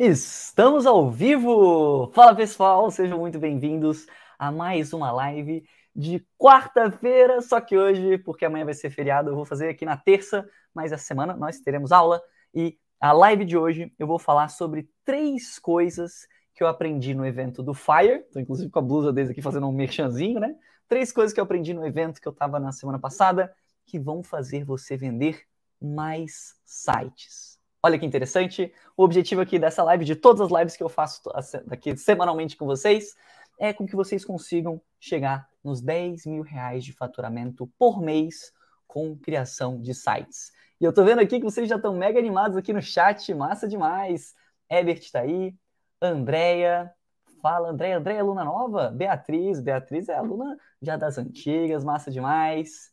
Estamos ao vivo! Fala pessoal, sejam muito bem-vindos a mais uma live de quarta-feira. Só que hoje, porque amanhã vai ser feriado, eu vou fazer aqui na terça, mas essa semana nós teremos aula e a live de hoje eu vou falar sobre três coisas que eu aprendi no evento do Fire. Estou inclusive com a blusa deles aqui fazendo um merchanzinho, né? Três coisas que eu aprendi no evento que eu estava na semana passada que vão fazer você vender mais sites. Olha que interessante. O objetivo aqui dessa live, de todas as lives que eu faço aqui semanalmente com vocês, é com que vocês consigam chegar nos 10 mil reais de faturamento por mês com criação de sites. E eu tô vendo aqui que vocês já estão mega animados aqui no chat, massa demais. Ebert tá aí, Andréia, fala, Andréia, Andréia é aluna nova? Beatriz, Beatriz é aluna já das antigas, massa demais.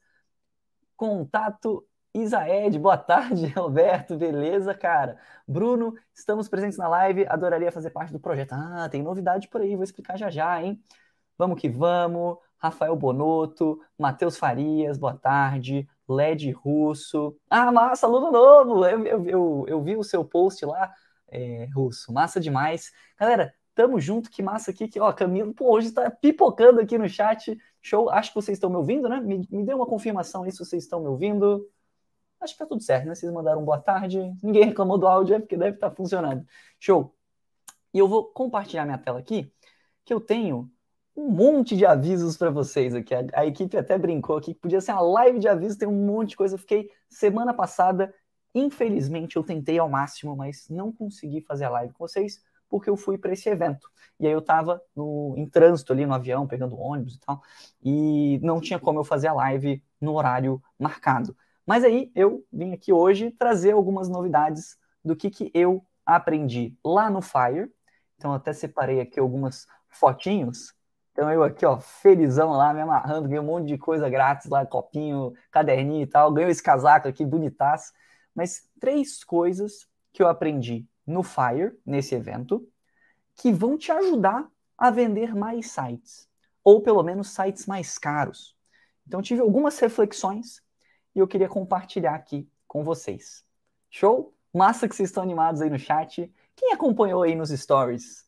Contato Isaed, boa tarde, Roberto, beleza, cara? Bruno, estamos presentes na live, adoraria fazer parte do projeto. Ah, tem novidade por aí, vou explicar já já, hein? Vamos que vamos. Rafael Bonotto, Matheus Farias, boa tarde. LED Russo. Ah, massa, aluno novo! Eu, eu, eu, eu vi o seu post lá, é, Russo, massa demais. Galera, tamo junto, que massa aqui, que ó, Camilo, pô, hoje tá pipocando aqui no chat. Show, acho que vocês estão me ouvindo, né? Me, me dê uma confirmação aí se vocês estão me ouvindo. Acho que tá tudo certo, né? Vocês mandaram boa tarde, ninguém reclamou do áudio, é porque deve estar tá funcionando. Show! E eu vou compartilhar minha tela aqui, que eu tenho um monte de avisos para vocês aqui. A, a, equipe até brincou aqui que podia ser uma live de avisos, tem um monte de coisa. Eu fiquei semana passada, infelizmente, eu tentei ao máximo, mas não consegui fazer a live com vocês porque eu fui para esse evento. E aí eu estava em trânsito ali no avião, pegando ônibus e tal, e não tinha como eu fazer a live no horário marcado. Mas aí eu vim aqui hoje trazer algumas novidades do que, que eu aprendi lá no Fire. Então até separei aqui algumas fotinhos. Então eu aqui, ó, felizão lá, me amarrando, ganhei um monte de coisa grátis lá, copinho, caderninho e tal. Ganhei esse casaco aqui, bonitaço. Mas três coisas que eu aprendi no Fire, nesse evento, que vão te ajudar a vender mais sites. Ou pelo menos sites mais caros. Então tive algumas reflexões e eu queria compartilhar aqui com vocês. Show? Massa que vocês estão animados aí no chat. Quem acompanhou aí nos stories?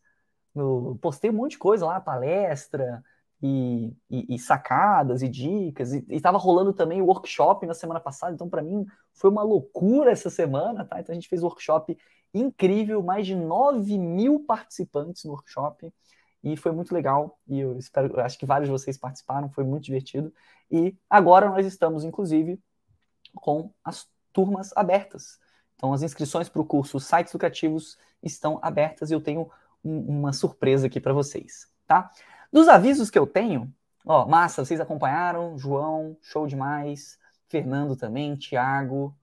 No, postei um monte de coisa lá, palestra e, e, e sacadas e dicas. E estava rolando também o workshop na semana passada, então para mim foi uma loucura essa semana, tá? Então a gente fez um workshop incrível, mais de 9 mil participantes no workshop e foi muito legal. E eu espero, eu acho que vários de vocês participaram, foi muito divertido. E agora nós estamos, inclusive, com as turmas abertas. Então, as inscrições para o curso Sites Educativos estão abertas e eu tenho um, uma surpresa aqui para vocês, tá? Dos avisos que eu tenho, ó, massa, vocês acompanharam, João, show demais, Fernando também, Thiago,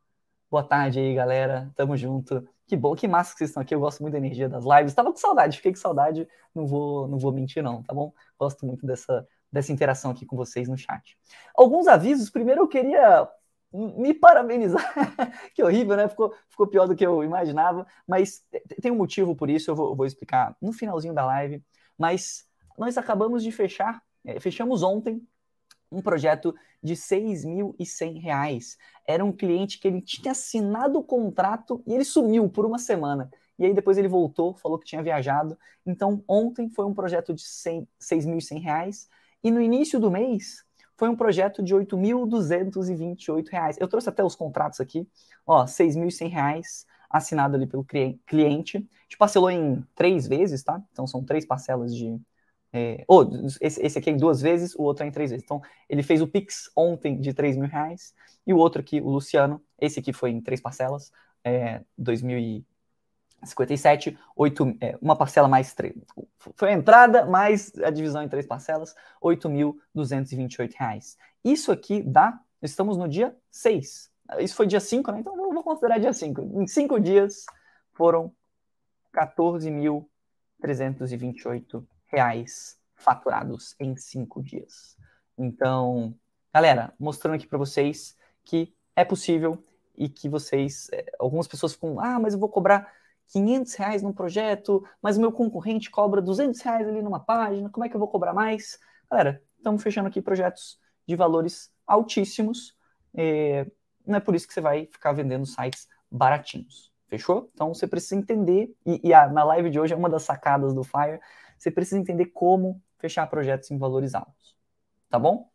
boa tarde aí, galera, tamo junto. Que bom, que massa que vocês estão aqui, eu gosto muito da energia das lives. Tava com saudade, fiquei com saudade, não vou, não vou mentir não, tá bom? Gosto muito dessa, dessa interação aqui com vocês no chat. Alguns avisos, primeiro eu queria me parabenizar. que horrível, né? Ficou, ficou pior do que eu imaginava, mas tem um motivo por isso, eu vou, vou explicar no finalzinho da live. Mas nós acabamos de fechar, é, fechamos ontem um projeto de R$ 6.100. Era um cliente que ele tinha assinado o contrato e ele sumiu por uma semana. E aí depois ele voltou, falou que tinha viajado. Então ontem foi um projeto de R$ 6.100 e no início do mês foi um projeto de R$ 8.228. Eu trouxe até os contratos aqui, ó, R$ 6.100 assinado ali pelo cliente. A gente parcelou em três vezes, tá? Então são três parcelas de. É, oh, esse, esse aqui é em duas vezes, o outro é em três vezes. Então, ele fez o Pix ontem de 3 mil reais, e o outro aqui, o Luciano, esse aqui foi em três parcelas, é, 2000 57, 8, é, uma parcela mais três. Foi a entrada mais a divisão em três parcelas, R$ 8.228. Isso aqui dá, estamos no dia 6. Isso foi dia 5, né? Então vou considerar dia 5. Em cinco dias foram R$ 14.328 faturados em cinco dias. Então, galera, mostrando aqui para vocês que é possível e que vocês, é, algumas pessoas ficam, ah, mas eu vou cobrar 500 reais num projeto, mas o meu concorrente cobra 200 reais ali numa página, como é que eu vou cobrar mais? Galera, estamos fechando aqui projetos de valores altíssimos, é, não é por isso que você vai ficar vendendo sites baratinhos, Fechou? Então você precisa entender, e, e a, na live de hoje é uma das sacadas do Fire, você precisa entender como fechar projetos em valores altos. Tá bom?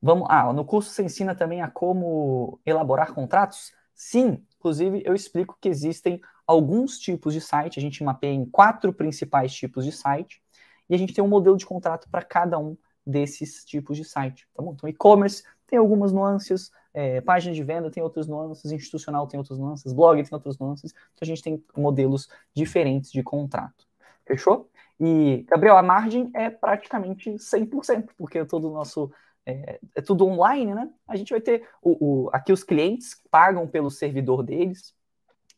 Vamos, ah, no curso você ensina também a como elaborar contratos? Sim, inclusive eu explico que existem alguns tipos de site, a gente mapeia em quatro principais tipos de site, e a gente tem um modelo de contrato para cada um desses tipos de site, tá bom? Então, e-commerce tem algumas nuances, é, página de venda tem outras nuances, institucional tem outras nuances, blog tem outras nuances, então a gente tem modelos diferentes de contrato. Fechou? E, Gabriel, a margem é praticamente 100%, porque todo o nosso. É, é, tudo online, né? A gente vai ter. O, o, aqui os clientes pagam pelo servidor deles.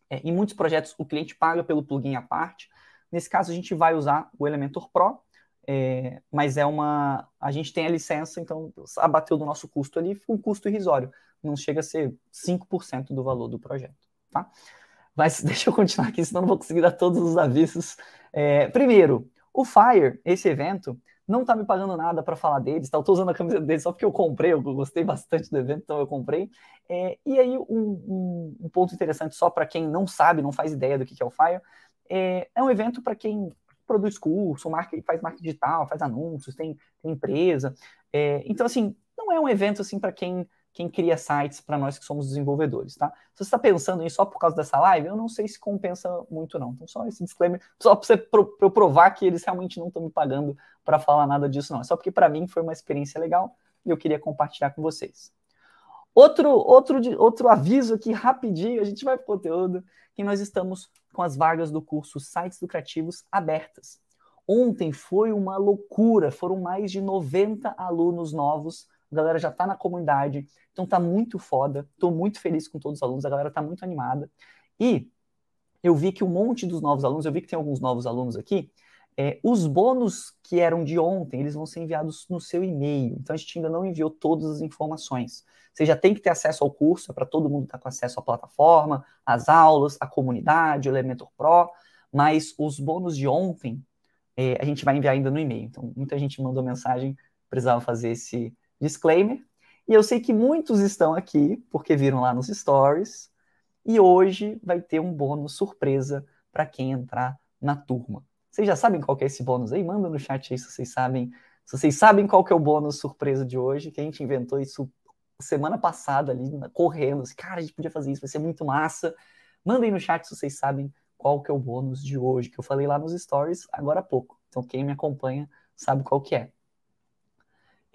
É, em muitos projetos, o cliente paga pelo plugin à parte. Nesse caso, a gente vai usar o Elementor Pro, é, mas é uma. A gente tem a licença, então abateu do nosso custo ali, um custo irrisório. Não chega a ser 5% do valor do projeto. Tá? Mas deixa eu continuar aqui, senão não vou conseguir dar todos os avisos. É, primeiro, o Fire, esse evento, não está me pagando nada para falar deles, tá? eu estou usando a camisa deles só porque eu comprei, eu gostei bastante do evento, então eu comprei. É, e aí, um, um, um, ponto interessante, só para quem não sabe, não faz ideia do que é o Fire, é, é um evento para quem produz curso, marca, faz marketing digital, faz anúncios, tem, tem empresa. É, então, assim, não é um evento assim para quem quem cria sites para nós que somos desenvolvedores, tá? Se você está pensando em só por causa dessa live, eu não sei se compensa muito não. Então só esse disclaimer, só para eu provar que eles realmente não estão me pagando para falar nada disso não. É só porque para mim foi uma experiência legal e eu queria compartilhar com vocês. Outro, outro, outro aviso aqui rapidinho, a gente vai para o conteúdo, que nós estamos com as vagas do curso Sites Lucrativos abertas. Ontem foi uma loucura, foram mais de 90 alunos novos, a galera já está na comunidade, então tá muito foda, estou muito feliz com todos os alunos, a galera tá muito animada. E eu vi que um monte dos novos alunos, eu vi que tem alguns novos alunos aqui, é, os bônus que eram de ontem, eles vão ser enviados no seu e-mail. Então a gente ainda não enviou todas as informações. Você já tem que ter acesso ao curso, é para todo mundo estar tá com acesso à plataforma, às aulas, à comunidade, o Elementor Pro, mas os bônus de ontem é, a gente vai enviar ainda no e-mail. Então muita gente mandou mensagem, precisava fazer esse disclaimer. E eu sei que muitos estão aqui porque viram lá nos stories. E hoje vai ter um bônus surpresa para quem entrar na turma. Vocês já sabem qual é esse bônus aí? Manda no chat aí se vocês sabem. Se vocês sabem qual que é o bônus surpresa de hoje, que a gente inventou isso semana passada ali, correndo. Assim, Cara, a gente podia fazer isso, vai ser muito massa. Mandem no chat se vocês sabem qual que é o bônus de hoje, que eu falei lá nos stories agora há pouco. Então quem me acompanha sabe qual que é.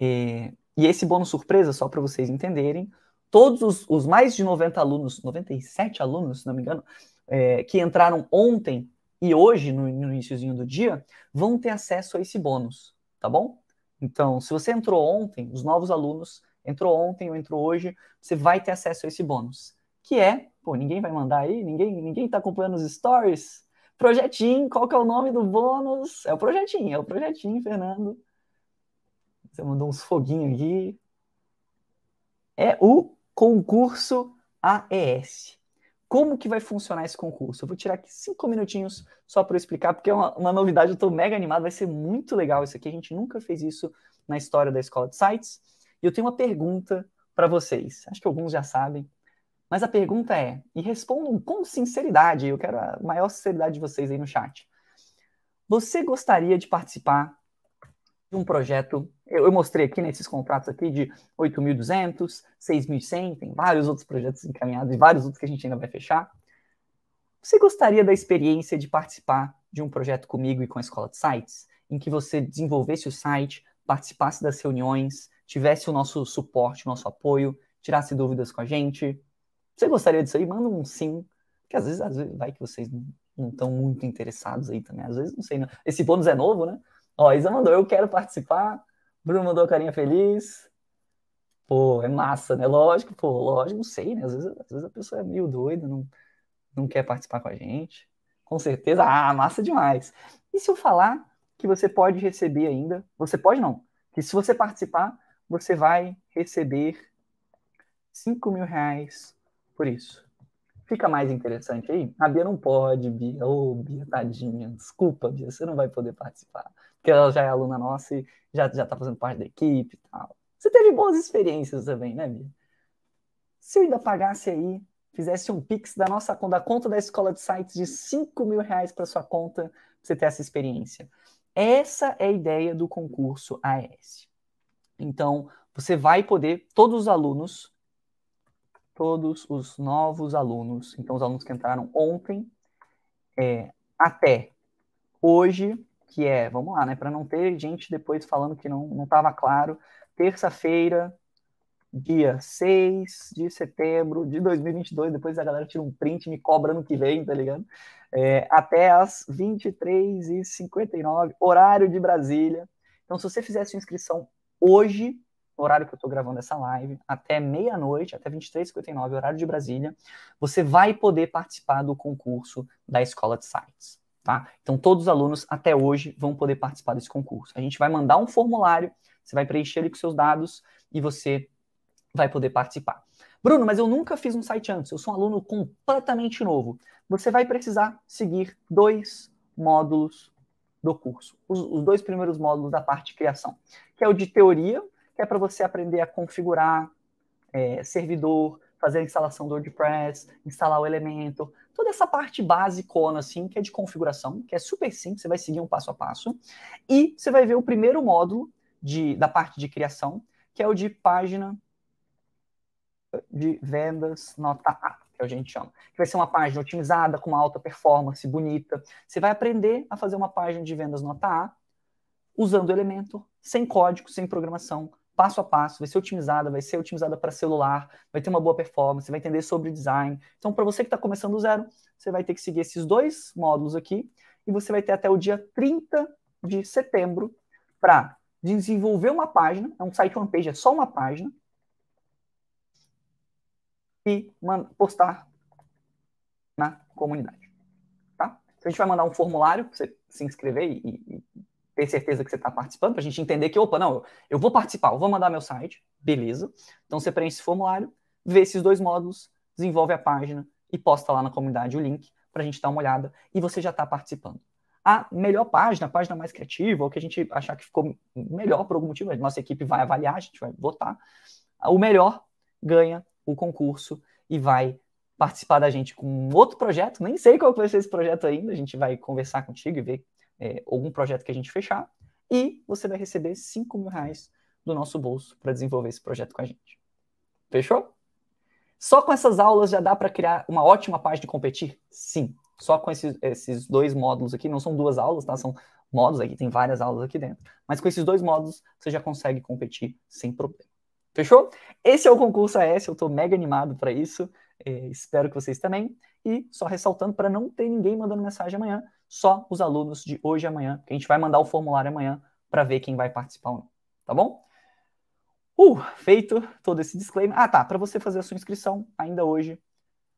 E, e esse bônus surpresa, só para vocês entenderem, todos os, os, mais de 90 alunos, 97 alunos, se não me engano, é, que entraram ontem e hoje, no, no iníciozinho do dia, vão ter acesso a esse bônus, tá bom? Então, se você entrou ontem, os novos alunos, entrou ontem ou entrou hoje, você vai ter acesso a esse bônus. Que é, pô, ninguém vai mandar aí, ninguém, ninguém tá acompanhando os stories. Projetinho, qual que é o nome do bônus? É o projetinho, é o projetinho, Fernando. Você mandou uns foguinhos aqui. É o concurso AES. Como que vai funcionar esse concurso? Eu vou tirar aqui cinco minutinhos só para explicar, porque é uma, uma novidade, eu estou mega animado, vai ser muito legal isso aqui. A gente nunca fez isso na história da Escola de Sites. E eu tenho uma pergunta para vocês. Acho que alguns já sabem. Mas a pergunta é, e respondam com sinceridade, eu quero a maior sinceridade de vocês aí no chat. Você gostaria de participar de um projeto eu, mostrei aqui nesses contratos aqui de 8.200, 6.100, tem vários outros projetos encaminhados e vários outros que a gente ainda vai fechar. Você gostaria da experiência de participar de um projeto comigo e com a Escola de Sites, em que você desenvolvesse o site, participasse das reuniões, tivesse o nosso suporte, o nosso apoio, tirasse dúvidas com a gente? Você gostaria disso aí? Manda um sim, porque às vezes, às vezes vai que vocês não estão muito interessados aí também. Às vezes, não sei, não. esse bônus é novo, né? Ó, Isa mandou, eu quero participar, Bruno mandou carinha feliz. Pô, é massa, né? Lógico, pô, lógico, não sei, né? Às vezes, às vezes a pessoa é meio doida, não, não quer participar com a gente. Com certeza, ah, massa demais. E se eu falar que você pode receber ainda, você pode não, que se você participar, você vai receber 5 mil reais por isso. Fica mais interessante aí? A Bia não pode, Bia. Ô, oh, Bia, tadinha. Desculpa, Bia, você não vai poder participar. Porque ela já é aluna nossa e já, já tá fazendo parte da equipe e tal. Você teve boas experiências também, né, Bia? Se eu ainda pagasse aí fizesse um pix da nossa da conta da escola de sites de 5 mil reais para sua conta, você ter essa experiência. Essa é a ideia do concurso AS. Então, você vai poder, todos os alunos, todos os novos alunos, então os alunos que entraram ontem, é, até hoje, que é, vamos lá, né, para não ter gente depois falando que não estava claro, terça-feira, dia 6 de setembro de 2022, depois a galera tira um print me cobra no que vem, tá ligado? É, até as 23h59, horário de Brasília. Então, se você fizesse inscrição hoje, no horário que eu estou gravando essa live, até meia-noite, até 23h59, horário de Brasília, você vai poder participar do concurso da Escola de Sites. Tá? Então, todos os alunos até hoje vão poder participar desse concurso. A gente vai mandar um formulário, você vai preencher ele com seus dados e você vai poder participar. Bruno, mas eu nunca fiz um site antes, eu sou um aluno completamente novo. Você vai precisar seguir dois módulos do curso, os, os dois primeiros módulos da parte criação, que é o de teoria, que é para você aprender a configurar é, servidor, fazer a instalação do WordPress, instalar o elemento, toda essa parte basicona, assim, que é de configuração, que é super simples, você vai seguir um passo a passo. E você vai ver o primeiro módulo de, da parte de criação, que é o de página de vendas nota A, que a gente chama. Que vai ser uma página otimizada, com uma alta performance, bonita. Você vai aprender a fazer uma página de vendas nota A usando o elemento, sem código, sem programação, passo a passo, vai ser otimizada, vai ser otimizada para celular, vai ter uma boa performance, vai entender sobre design. Então, para você que está começando do zero, você vai ter que seguir esses dois módulos aqui e você vai ter até o dia 30 de setembro para desenvolver uma página, é um site one page, é só uma página, e postar na comunidade. Tá? Então a gente vai mandar um formulário para você se inscrever e, e ter certeza que você está participando, para a gente entender que, opa, não, eu vou participar, eu vou mandar meu site, beleza. Então você preenche esse formulário, vê esses dois módulos, desenvolve a página e posta lá na comunidade o link para a gente dar uma olhada e você já está participando. A melhor página, a página mais criativa, ou que a gente achar que ficou melhor por algum motivo, a nossa equipe vai avaliar, a gente vai votar. O melhor ganha o concurso e vai participar da gente com outro projeto. Nem sei qual vai ser esse projeto ainda, a gente vai conversar contigo e ver é, algum projeto que a gente fechar. E você vai receber 5 mil reais do nosso bolso para desenvolver esse projeto com a gente. Fechou? Só com essas aulas já dá para criar uma ótima página de competir? Sim. Só com esses, esses dois módulos aqui, não são duas aulas, tá? São módulos aqui, tem várias aulas aqui dentro. Mas com esses dois módulos, você já consegue competir sem problema. Fechou? Esse é o concurso AS, eu estou mega animado para isso. É, espero que vocês também. E só ressaltando para não ter ninguém mandando mensagem amanhã, só os alunos de hoje e amanhã, que a gente vai mandar o formulário amanhã para ver quem vai participar ou não. Tá bom? Uh, feito todo esse disclaimer. Ah, tá. Para você fazer a sua inscrição, ainda hoje,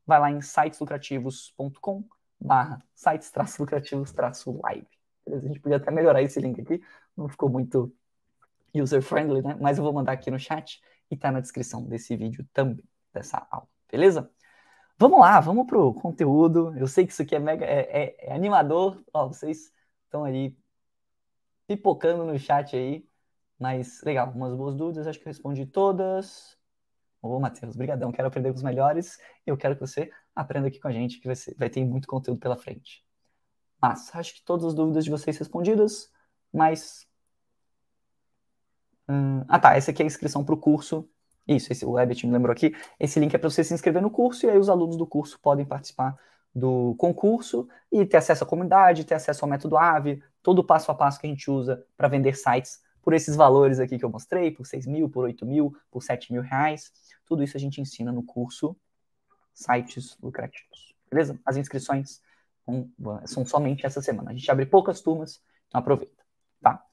vai lá em siteslucrativos.com barra sites-lucrativos-live. A gente podia até melhorar esse link aqui, não ficou muito user-friendly, né? Mas eu vou mandar aqui no chat e tá na descrição desse vídeo também, dessa aula, beleza? Vamos lá, vamos pro conteúdo. Eu sei que isso aqui é mega, é, é, é animador, ó, vocês estão aí pipocando no chat aí, mas legal, umas boas dúvidas, acho que eu respondi todas. Ô, Matheus, brigadão, quero aprender com os melhores. Eu quero que você aprenda aqui com a gente, que vai, ser, vai ter muito conteúdo pela frente. Mas acho que todas as dúvidas de vocês respondidas, mas Hum, ah, tá. Essa aqui é a inscrição para o curso. Isso, esse, o Ebert me lembrou aqui. Esse link é para você se inscrever no curso e aí os alunos do curso podem participar do concurso e ter acesso à comunidade, ter acesso ao método AVE, todo o passo a passo que a gente usa para vender sites por esses valores aqui que eu mostrei, por 6 mil, por 8 mil, por 7 mil reais. Tudo isso a gente ensina no curso Sites Lucrativos. Beleza? As inscrições são somente essa semana. A gente abre poucas turmas, então aproveita. Tá?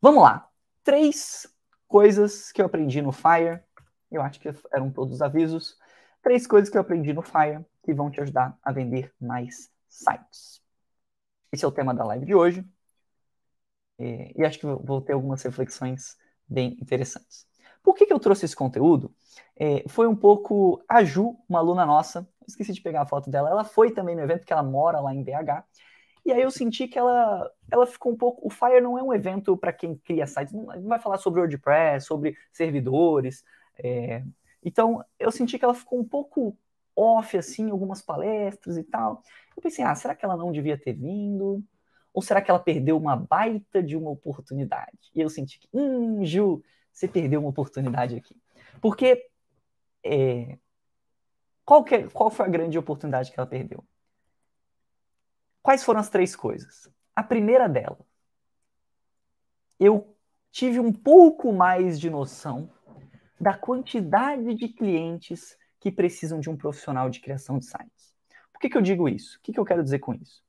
Vamos lá. Três coisas que eu aprendi no Fire. Eu acho que eram todos avisos. Três coisas que eu aprendi no Fire que vão te ajudar a vender mais sites. Esse é o tema da live de hoje. E, e acho que vou ter algumas reflexões bem interessantes. Por que, que eu trouxe esse conteúdo? É, foi um pouco a Ju, uma aluna nossa, esqueci de pegar a foto dela, ela foi também no evento, porque ela mora lá em BH, e aí eu senti que ela, ela ficou um pouco. O Fire não é um evento para quem cria sites, não, vai falar sobre WordPress, sobre servidores. É, então eu senti que ela ficou um pouco off, assim, algumas palestras e tal. Eu pensei, ah, será que ela não devia ter vindo? Ou será que ela perdeu uma baita de uma oportunidade? E eu senti que, hum, Ju, você perdeu uma oportunidade aqui. Porque é, qual, que, é, qual foi a grande oportunidade que ela perdeu? Quais foram as três coisas? A primeira dela, eu tive um pouco mais de noção da quantidade de clientes que precisam de um profissional de criação de sites. Por que, que eu digo isso? O que, que eu quero dizer com isso?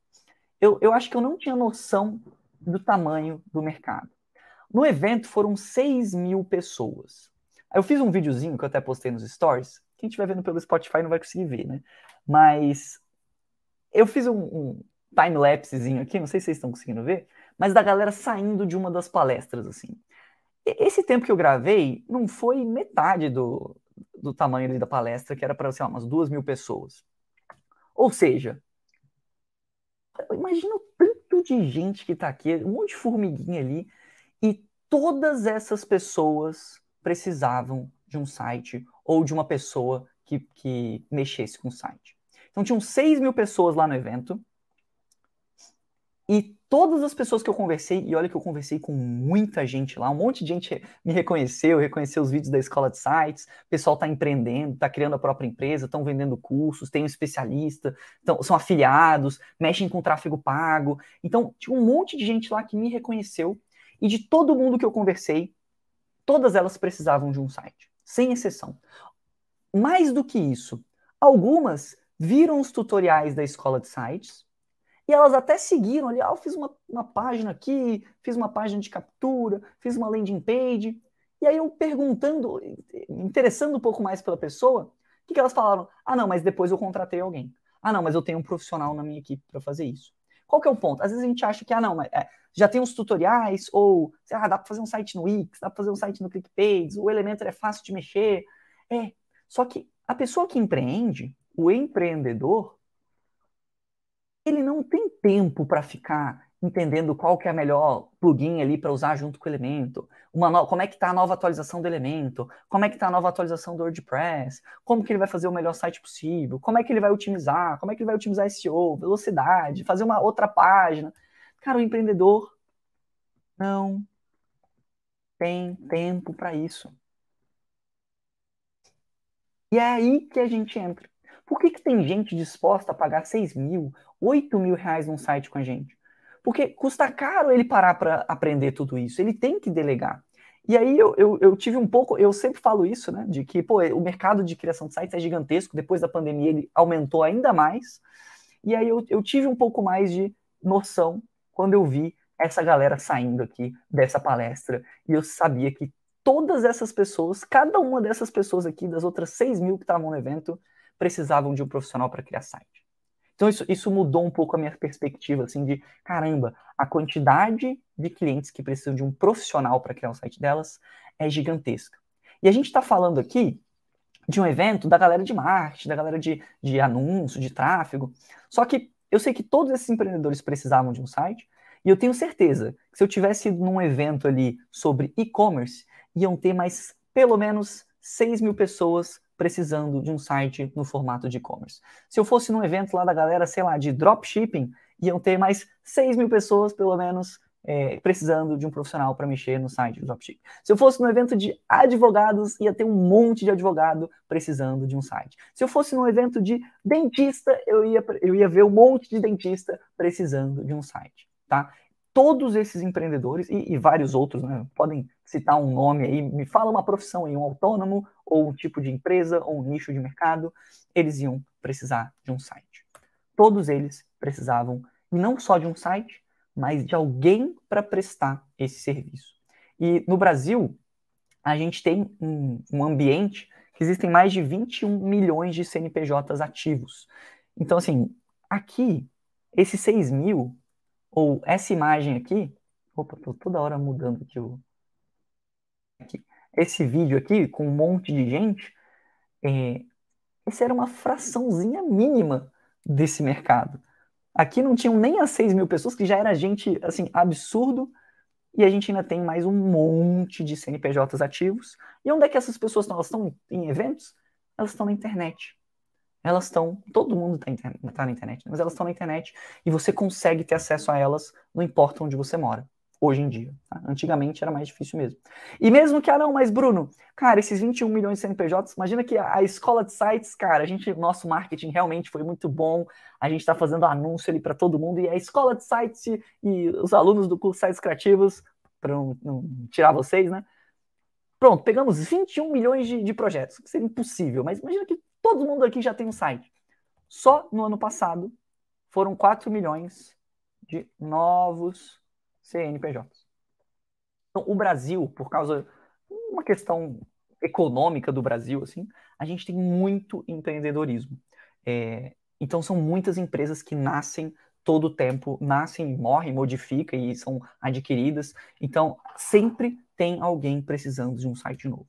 Eu, eu acho que eu não tinha noção do tamanho do mercado. No evento foram 6 mil pessoas. Eu fiz um videozinho que eu até postei nos stories. Quem estiver vendo pelo Spotify não vai conseguir ver, né? Mas eu fiz um, um time-lapsezinho aqui, não sei se vocês estão conseguindo ver, mas da galera saindo de uma das palestras, assim. Esse tempo que eu gravei não foi metade do, do tamanho da palestra, que era para, sei lá, umas duas mil pessoas. Ou seja, imagina o tanto de gente que está aqui, um monte de formiguinha ali, e todas essas pessoas precisavam de um site ou de uma pessoa que, que mexesse com o site. Então tinham 6 mil pessoas lá no evento, e todas as pessoas que eu conversei, e olha que eu conversei com muita gente lá, um monte de gente me reconheceu, reconheceu os vídeos da escola de sites, o pessoal está empreendendo, está criando a própria empresa, estão vendendo cursos, tem um especialista, tão, são afiliados, mexem com tráfego pago. Então, tinha um monte de gente lá que me reconheceu, e de todo mundo que eu conversei, todas elas precisavam de um site, sem exceção. Mais do que isso, algumas viram os tutoriais da escola de sites, e elas até seguiram ali, ah, eu fiz uma, uma página aqui, fiz uma página de captura, fiz uma landing page. E aí eu perguntando, interessando um pouco mais pela pessoa, o que, que elas falaram? Ah, não, mas depois eu contratei alguém. Ah, não, mas eu tenho um profissional na minha equipe para fazer isso. Qual que é o ponto? Às vezes a gente acha que, ah, não, mas é, já tem uns tutoriais, ou ah, dá para fazer um site no Wix, dá para fazer um site no ClickPage, o Elementor é fácil de mexer. É, só que a pessoa que empreende, o empreendedor, ele não tem tempo para ficar entendendo qual que é a melhor plugin ali para usar junto com o elemento, uma no... como é que está a nova atualização do elemento, como é que está a nova atualização do WordPress, como que ele vai fazer o melhor site possível, como é que ele vai otimizar, como é que ele vai otimizar SEO, velocidade, fazer uma outra página. Cara, o empreendedor não tem tempo para isso. E é aí que a gente entra. Por que, que tem gente disposta a pagar 6 mil, 8 mil reais num site com a gente? Porque custa caro ele parar para aprender tudo isso. Ele tem que delegar. E aí eu, eu, eu, tive um pouco, eu sempre falo isso, né? De que pô, o mercado de criação de sites é gigantesco. Depois da pandemia ele aumentou ainda mais. E aí eu, eu tive um pouco mais de noção quando eu vi essa galera saindo aqui dessa palestra. E eu sabia que todas essas pessoas, cada uma dessas pessoas aqui, das outras 6 mil que estavam no evento, precisavam de um profissional para criar site. Então isso, isso mudou um pouco a minha perspectiva, assim, de caramba, a quantidade de clientes que precisam de um profissional para criar o site delas é gigantesca. E a gente está falando aqui de um evento da galera de marketing, da galera de, de anúncio, de tráfego. Só que eu sei que todos esses empreendedores precisavam de um site, e eu tenho certeza que se eu tivesse num evento ali sobre e-commerce, iam ter mais pelo menos 6 mil pessoas precisando de um site no formato de e-commerce. Se eu fosse num evento lá da galera, sei lá, de dropshipping, iam ter mais 6 mil pessoas, pelo menos, é, precisando de um profissional para mexer no site do dropshipping. Se eu fosse num evento de advogados, ia ter um monte de advogado precisando de um site. Se eu fosse num evento de dentista, eu ia, eu ia ver um monte de dentista precisando de um site, tá? Todos esses empreendedores e, e vários outros, né, podem citar um nome aí, me fala uma profissão aí, um autônomo, ou um tipo de empresa, ou um nicho de mercado, eles iam precisar de um site. Todos eles precisavam não só de um site, mas de alguém para prestar esse serviço. E no Brasil, a gente tem um, um, ambiente que existem mais de 21 milhões de CNPJs ativos. Então, assim, aqui, esses 6 mil, ou essa imagem aqui, opa, tô toda hora mudando aqui o, aqui. Esse vídeo aqui, com um monte de gente, é, essa era uma fraçãozinha mínima desse mercado. Aqui não tinham nem as 6 mil pessoas, que já era gente, assim, absurdo, e a gente ainda tem mais um monte de CNPJs ativos. E onde é que essas pessoas estão? Elas estão em eventos? Elas estão na internet. Elas estão, todo mundo está tá na internet, mas elas estão na internet e você consegue ter acesso a elas, não importa onde você mora hoje em dia. Tá? Antigamente era mais difícil mesmo. E mesmo que, ah não, mas Bruno, cara, esses 21 milhões de CNPJs, imagina que a, a escola de sites, cara, a gente, nosso marketing realmente foi muito bom, a gente está fazendo anúncio ali para todo mundo, e a escola de sites e os alunos do curso Sites Criativos, para não, não, tirar vocês, né? Pronto, pegamos 21 milhões de, de projetos, que seria impossível, mas imagina que todo mundo aqui já tem um site. Só no ano passado foram 4 milhões de novos CNPJs. Então, o Brasil, por causa de uma questão econômica do Brasil, assim, a gente tem muito empreendedorismo. É, então, são muitas empresas que nascem todo o tempo, nascem, morrem, modificam e são adquiridas. Então, sempre tem alguém precisando de um site novo.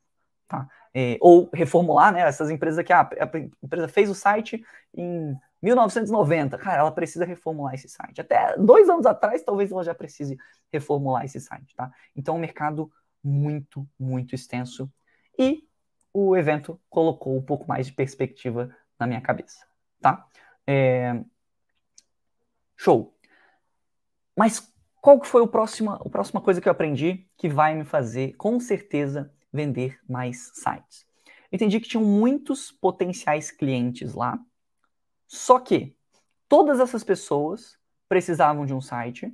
Tá? É, ou reformular, né? Essas empresas que ah, a empresa fez o site em 1990, cara, ela precisa reformular esse site. Até dois anos atrás, talvez ela já precise reformular esse site, tá? Então, um mercado muito, muito extenso. E o evento colocou um pouco mais de perspectiva na minha cabeça, tá? É... Show. Mas qual que foi o próximo, a próxima coisa que eu aprendi que vai me fazer, com certeza, vender mais sites? Eu entendi que tinham muitos potenciais clientes lá, só que todas essas pessoas precisavam de um site,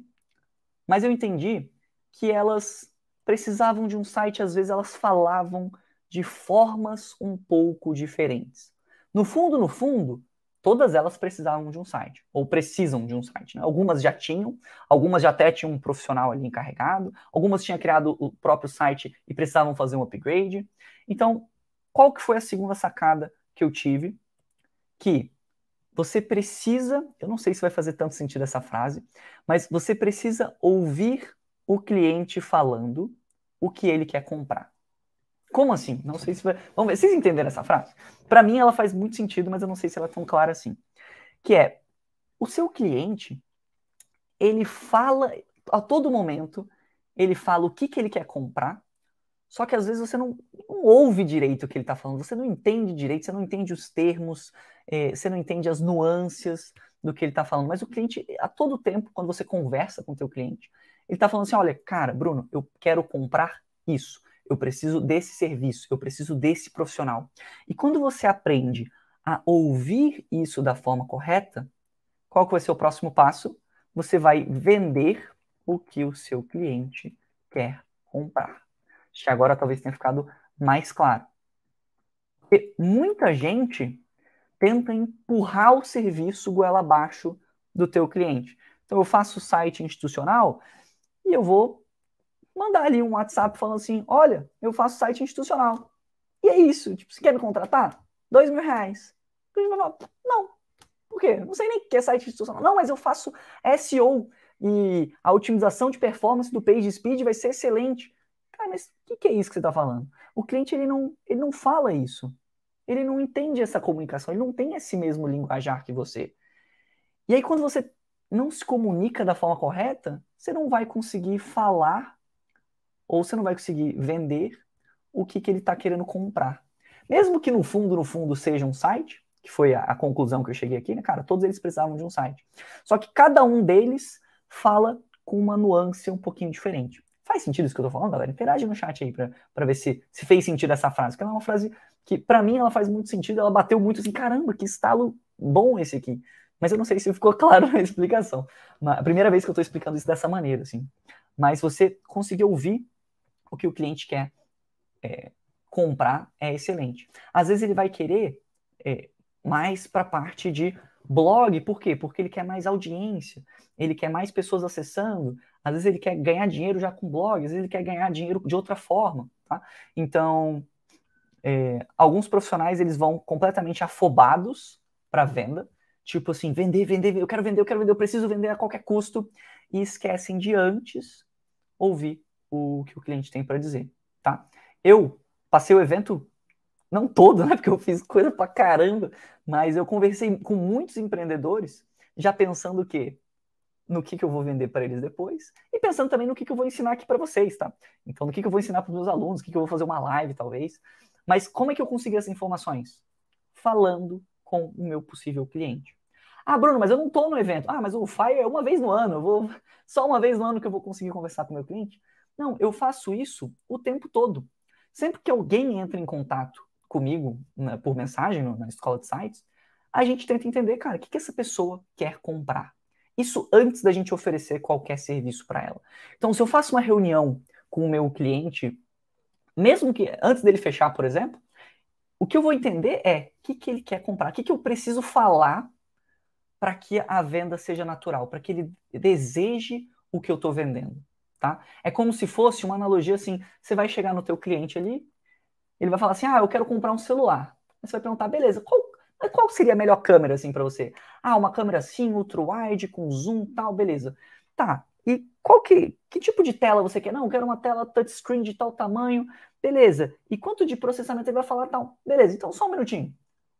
mas eu entendi que elas precisavam de um site, às vezes elas falavam de formas um pouco diferentes. No fundo, no fundo, todas elas precisavam de um site, ou precisam de um site. Né? Algumas já tinham, algumas já até tinham um profissional ali encarregado, algumas tinham criado o próprio site e precisavam fazer um upgrade. Então, qual que foi a segunda sacada que eu tive? Que você precisa, eu não sei se vai fazer tanto sentido essa frase, mas você precisa ouvir o cliente falando o que ele quer comprar. Como assim? Não sei se vai. Vamos ver, vocês entenderam essa frase? Para mim ela faz muito sentido, mas eu não sei se ela é tão clara assim. Que é o seu cliente, ele fala a todo momento, ele fala o que, que ele quer comprar, só que às vezes você não, não ouve direito o que ele está falando, você não entende direito, você não entende os termos, é, você não entende as nuances do que ele está falando. Mas o cliente, a todo tempo, quando você conversa com o teu cliente, ele está falando assim, olha, cara, Bruno, eu quero comprar isso, eu preciso desse serviço, eu preciso desse profissional. E quando você aprende a ouvir isso da forma correta, qual que vai ser o próximo passo? Você vai vender o que o seu cliente quer comprar. Acho que agora talvez tenha ficado mais claro. Porque muita gente tenta empurrar o serviço goela abaixo do teu cliente. Então eu faço site institucional e eu vou mandar ali um WhatsApp falando assim, olha, eu faço site institucional. E é isso, tipo, você quer me contratar? Dois mil reais. não. Por quê? Não sei nem o que é site institucional. Não, mas eu faço SEO e a otimização de performance do page speed vai ser excelente. Cara, mas o que, que, é isso que você está falando? O cliente ele não, ele não fala isso ele não entende essa comunicação, ele não tem esse mesmo linguajar que você. E aí, quando você não se comunica da forma correta, você não vai conseguir falar ou você não vai conseguir vender o que, que ele está querendo comprar. Mesmo que no fundo, no fundo, seja um site, que foi a, a, conclusão que eu cheguei aqui, né, cara? Todos eles precisavam de um site. Só que cada um deles fala com uma nuance um pouquinho diferente. Faz sentido isso que eu tô falando, galera? Interage no chat aí para ver se, se fez sentido essa frase, porque ela é uma frase que para mim ela faz muito sentido, ela bateu muito assim, caramba, que estalo bom esse aqui. Mas eu não sei se ficou claro na explicação. A primeira vez que eu estou explicando isso dessa maneira, assim. Mas você conseguir ouvir o que o cliente quer é, comprar é excelente. Às vezes ele vai querer é, mais para a parte de blog, por quê? Porque ele quer mais audiência, ele quer mais pessoas acessando, às vezes ele quer ganhar dinheiro já com blog, às vezes ele quer ganhar dinheiro de outra forma, tá? Então, é, alguns profissionais eles vão completamente afobados para venda, tipo assim, vender, vender, eu quero vender, eu quero vender, eu preciso vender a qualquer custo, e esquecem de antes ouvir o que o cliente tem para dizer, tá? Eu passei o evento não todo, né, porque eu fiz coisa pra caramba, mas eu conversei com muitos empreendedores já pensando o quê? no que, que eu vou vender para eles depois e pensando também no que, que eu vou ensinar aqui para vocês, tá? Então, no que, que eu vou ensinar para os meus alunos, o que, que eu vou fazer uma live, talvez. Mas como é que eu consegui essas informações? Falando com o meu possível cliente. Ah, Bruno, mas eu não estou no evento. Ah, mas o Fire é uma vez no ano. Eu vou só uma vez no ano que eu vou conseguir conversar com o meu cliente. Não, eu faço isso o tempo todo. Sempre que alguém entra em contato comigo né, por mensagem na escola de sites, a gente tenta entender, cara, o que, que essa pessoa quer comprar. Isso antes da gente oferecer qualquer serviço para ela. Então, se eu faço uma reunião com o meu cliente, mesmo que antes dele fechar, por exemplo, o que eu vou entender é o que, que ele quer comprar, o que, que eu preciso falar para que a venda seja natural, para que ele deseje o que eu estou vendendo, tá? É como se fosse uma analogia assim, você vai chegar no teu cliente ali, ele vai falar assim, ah, eu quero comprar um celular. Aí você vai perguntar, beleza, qual, qual seria a melhor câmera assim para você? Ah, uma câmera assim, ultra wide, com zoom, tal, beleza. Tá, e qual que, que tipo de tela você quer? Não, eu quero uma tela touchscreen de tal tamanho, beleza. E quanto de processamento ele vai falar tal? Beleza, então só um minutinho.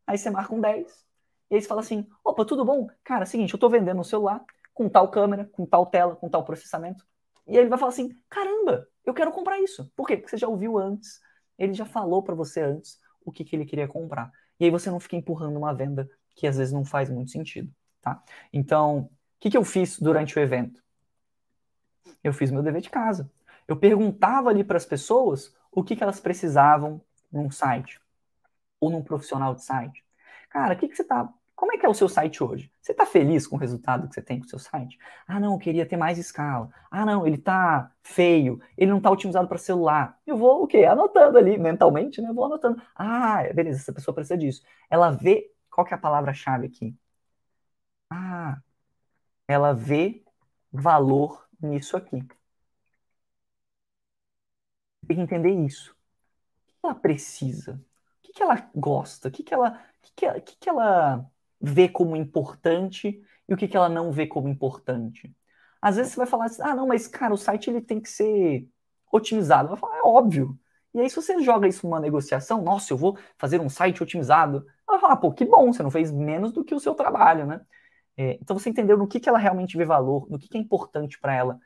Aí você marca um 10, e aí você fala assim: opa, tudo bom? Cara, seguinte, eu estou vendendo um celular com tal câmera, com tal tela, com tal processamento. E ele vai falar assim: caramba, eu quero comprar isso. Por quê? Porque você já ouviu antes, ele já falou para você antes o que, que ele queria comprar. E aí você não fica empurrando uma venda que às vezes não faz muito sentido, tá? Então, o que, que eu fiz durante o evento? Eu fiz meu dever de casa. Eu perguntava ali para as pessoas o que, que elas precisavam num site ou num profissional de site. Cara, o que, que você tá. Como é que é o seu site hoje? Você está feliz com o resultado que você tem com o seu site? Ah, não, eu queria ter mais escala. Ah, não, ele está feio, ele não está otimizado para celular. Eu vou o quê? Anotando ali mentalmente, né? Eu vou anotando. Ah, beleza, essa pessoa precisa disso. Ela vê. Qual que é a palavra-chave aqui? Ah, ela vê valor nisso aqui. Tem que entender isso. O que ela precisa? O que ela gosta? O que ela ela, que, que ela vê como importante e o que, que ela não vê como importante? Às vezes você vai falar assim, ah, não, mas cara, o site ele tem que ser otimizado. Vai falar, é óbvio. E aí, se você joga isso numa negociação, nossa, eu vou fazer um site otimizado, ela vai falar, pô, que bom, você não fez menos do que o seu trabalho, né? É, então, você entendeu no que, que ela realmente vê valor, no que, que é importante para ela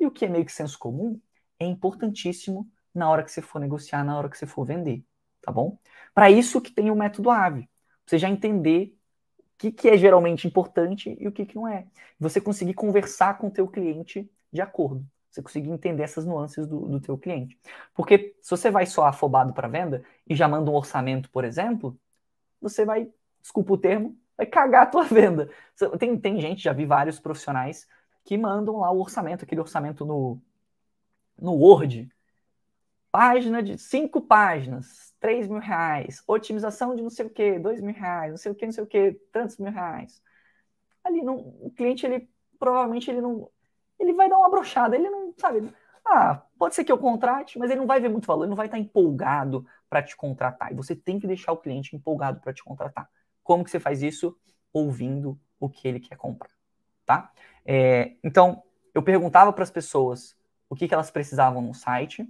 e o que é meio que senso comum, é importantíssimo na hora que você for negociar, na hora que você for vender, tá bom? Para isso que tem o método AVE você já entender que, que é geralmente importante e o que, que não é. Você conseguir conversar com o teu cliente de acordo. Você conseguir entender essas nuances do, do teu cliente. Porque se você vai só afobado para venda e já manda um orçamento, por exemplo, você vai, desculpa o termo, vai cagar a tua venda. Tem, tem gente, já vi vários profissionais que mandam lá o orçamento, aquele orçamento no, no Word, página de cinco páginas, 3 mil reais, otimização de não sei o que, 2 mil reais, não sei o que, não sei o que, tantos mil reais. Ali não, o cliente, ele provavelmente ele não. Ele vai dar uma brochada, ele não sabe. Ah, pode ser que eu contrate, mas ele não vai ver muito valor, ele não vai estar empolgado para te contratar. E você tem que deixar o cliente empolgado para te contratar. Como que você faz isso? Ouvindo o que ele quer comprar, tá? É, então, eu perguntava para as pessoas o que, que elas precisavam no site,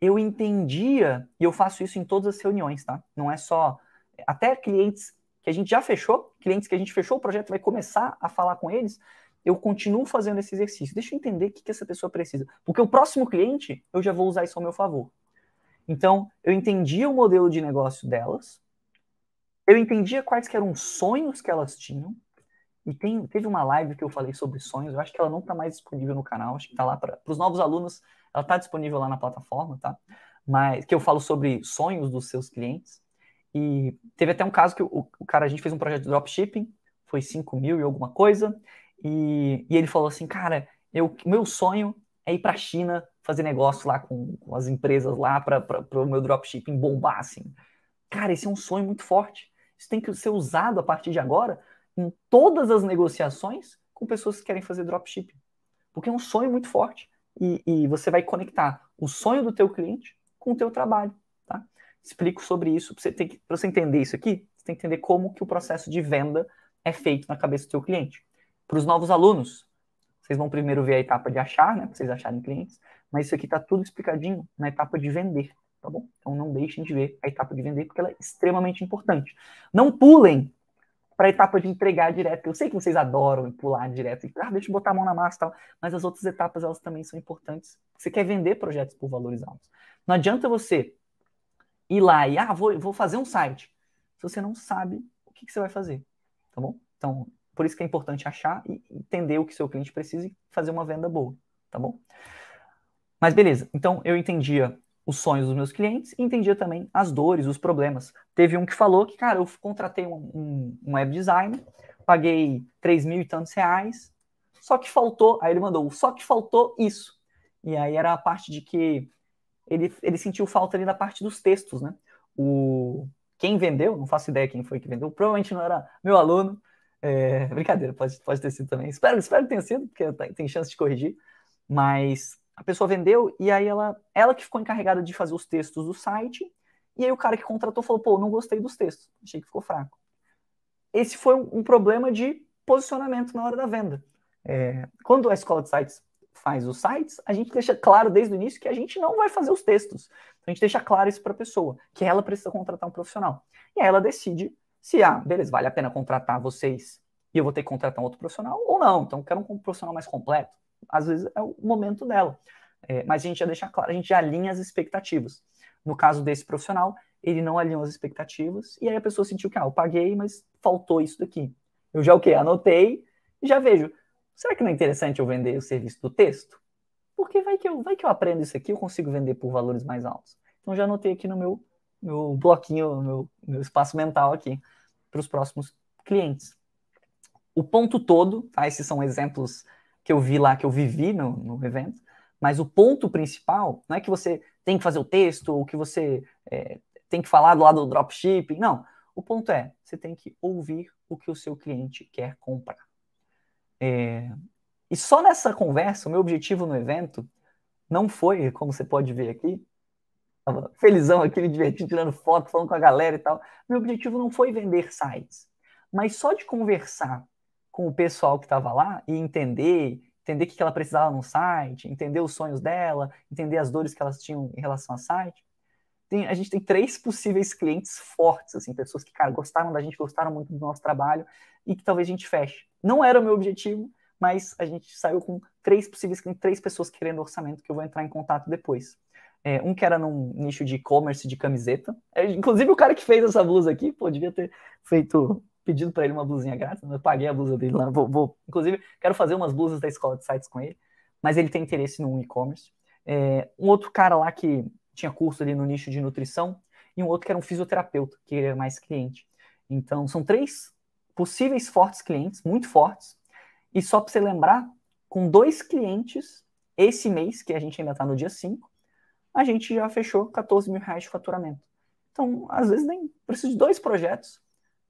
eu entendia, e eu faço isso em todas as reuniões, tá? Não é só. Até clientes que a gente já fechou, clientes que a gente fechou o projeto, vai começar a falar com eles, eu continuo fazendo esse exercício. Deixa eu entender o que, que essa pessoa precisa. Porque o próximo cliente, eu já vou usar isso ao meu favor. Então, eu entendia o modelo de negócio delas, eu entendia quais eram os sonhos que elas tinham, e tem, teve uma live que eu falei sobre sonhos, eu acho que ela não está mais disponível no canal, acho que está lá para os novos alunos ela está disponível lá na plataforma, tá? Mas que eu falo sobre sonhos dos seus clientes. E teve até um caso que o, o cara, a gente fez um projeto de dropshipping, foi 5 mil e alguma coisa, e, e ele falou assim, cara, eu, meu sonho é ir para a China fazer negócio lá com, com as empresas lá para o meu dropshipping bombar, assim. Cara, esse é um sonho muito forte. Isso tem que ser usado a partir de agora em todas as negociações com pessoas que querem fazer dropshipping. Porque é um sonho muito forte e, e você vai conectar o sonho do teu cliente com o teu trabalho, tá? Explico sobre isso, para você, você entender isso aqui, você tem que entender como que o processo de venda é feito na cabeça do teu cliente. Para os novos alunos, vocês vão primeiro ver a etapa de achar, né, para vocês acharem clientes, mas isso aqui está tudo explicadinho na etapa de vender, tá bom? Então não deixem de ver a etapa de vender, porque ela é extremamente importante. Não pulem para a etapa de entregar direto. Eu sei que vocês adoram pular direto, e, ah, deixa eu botar a mão na massa e tal, mas as outras etapas elas também são importantes. Você quer vender projetos por valores altos. Não adianta você ir lá e, ah, vou, vou fazer um site, se você não sabe o que, que você vai fazer, tá bom? Então, por isso que é importante achar e entender o que seu cliente precisa e fazer uma venda boa, tá bom? Mas beleza, então eu entendia os sonhos dos meus clientes e entendia também as dores, os problemas. Teve um que falou que, cara, eu contratei um, um, um web designer, paguei 3 mil e tantos reais, só que faltou, aí ele mandou, só que faltou isso. E aí era a parte de que ele, ele sentiu falta ali da parte dos textos, né? O, quem vendeu, não faço ideia quem foi que vendeu, provavelmente não era meu aluno. É, brincadeira, pode, pode ter sido também. Espero, espero que tenha sido, porque tem chance de corrigir. Mas a pessoa vendeu e aí ela, ela que ficou encarregada de fazer os textos do site. E aí o cara que contratou falou: pô, não gostei dos textos, achei que ficou fraco. Esse foi um, um problema de posicionamento na hora da venda. É, quando a escola de sites faz os sites, a gente deixa claro desde o início que a gente não vai fazer os textos. Então, a gente deixa claro isso para a pessoa, que ela precisa contratar um profissional. E aí ela decide se, ah, beleza, vale a pena contratar vocês e eu vou ter que contratar um outro profissional ou não. Então, eu quero um profissional mais completo. Às vezes é o momento dela. É, mas a gente já deixa claro, a gente já alinha as expectativas. No caso desse profissional, ele não alinhou as expectativas e aí a pessoa sentiu que, ah, eu paguei, mas faltou isso daqui. Eu já o quê? Anotei e já vejo. Será que não é interessante eu vender o serviço do texto? Porque vai que eu, vai que eu aprendo isso aqui, eu consigo vender por valores mais altos. Então já anotei aqui no meu, meu bloquinho, meu, meu espaço mental aqui, para os próximos clientes. O ponto todo, tá? Esses são exemplos que eu vi lá, que eu vivi no, no evento, mas o ponto principal não é que você tem que fazer o texto ou que você é, tem que falar do lado do dropshipping, não. O ponto é, você tem que ouvir o que o seu cliente quer comprar. É... E só nessa conversa, o meu objetivo no evento não foi, como você pode ver aqui, tava felizão aqui, me divertindo, tirando foto, falando com a galera e tal. Meu objetivo não foi vender sites, mas só de conversar com o pessoal que estava lá e entender, entender o que ela precisava no site, entender os sonhos dela, entender as dores que elas tinham em relação ao site. Tem, a gente tem três possíveis clientes fortes, assim, pessoas que, cara, gostaram da gente, gostaram muito do nosso trabalho e que talvez a gente feche. Não era o meu objetivo, mas a gente saiu com três possíveis clientes, três pessoas querendo orçamento que eu vou entrar em contato depois. É, um que era num nicho de e-commerce de camiseta. É, inclusive o cara que fez essa blusa aqui, pô, devia ter feito pedido para ele uma blusinha grátis. Eu paguei a blusa dele lá. Vou, vou, inclusive, quero fazer umas blusas da escola de sites com ele. Mas ele tem interesse no e-commerce. É, um outro cara lá que tinha curso ali no nicho de nutrição. E um outro que era um fisioterapeuta, que era mais cliente. Então, são três possíveis fortes clientes, muito fortes. E só para você lembrar, com dois clientes, esse mês, que a gente ainda está no dia 5, a gente já fechou 14 mil reais de faturamento. Então, às vezes, nem precisa de dois projetos,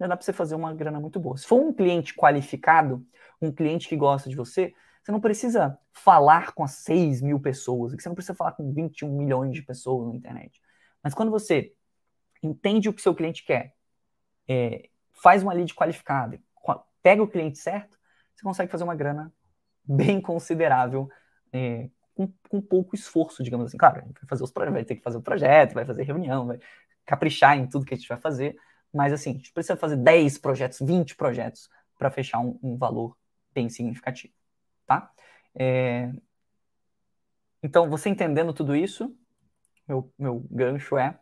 já dá para você fazer uma grana muito boa. Se for um cliente qualificado, um cliente que gosta de você, você não precisa falar com as 6 mil pessoas, você não precisa falar com 21 milhões de pessoas na internet. Mas quando você entende o que seu cliente quer, é, faz uma lead qualificada, pega o cliente certo, você consegue fazer uma grana bem considerável é, com, com, pouco esforço, digamos assim. Claro, vai fazer os vai ter que fazer o projeto, vai fazer reunião, vai caprichar em tudo que a gente vai fazer, mas assim, a gente precisa fazer 10 projetos, 20 projetos para fechar um, um, valor bem significativo, tá? É... Então, você entendendo tudo isso, meu, meu gancho é,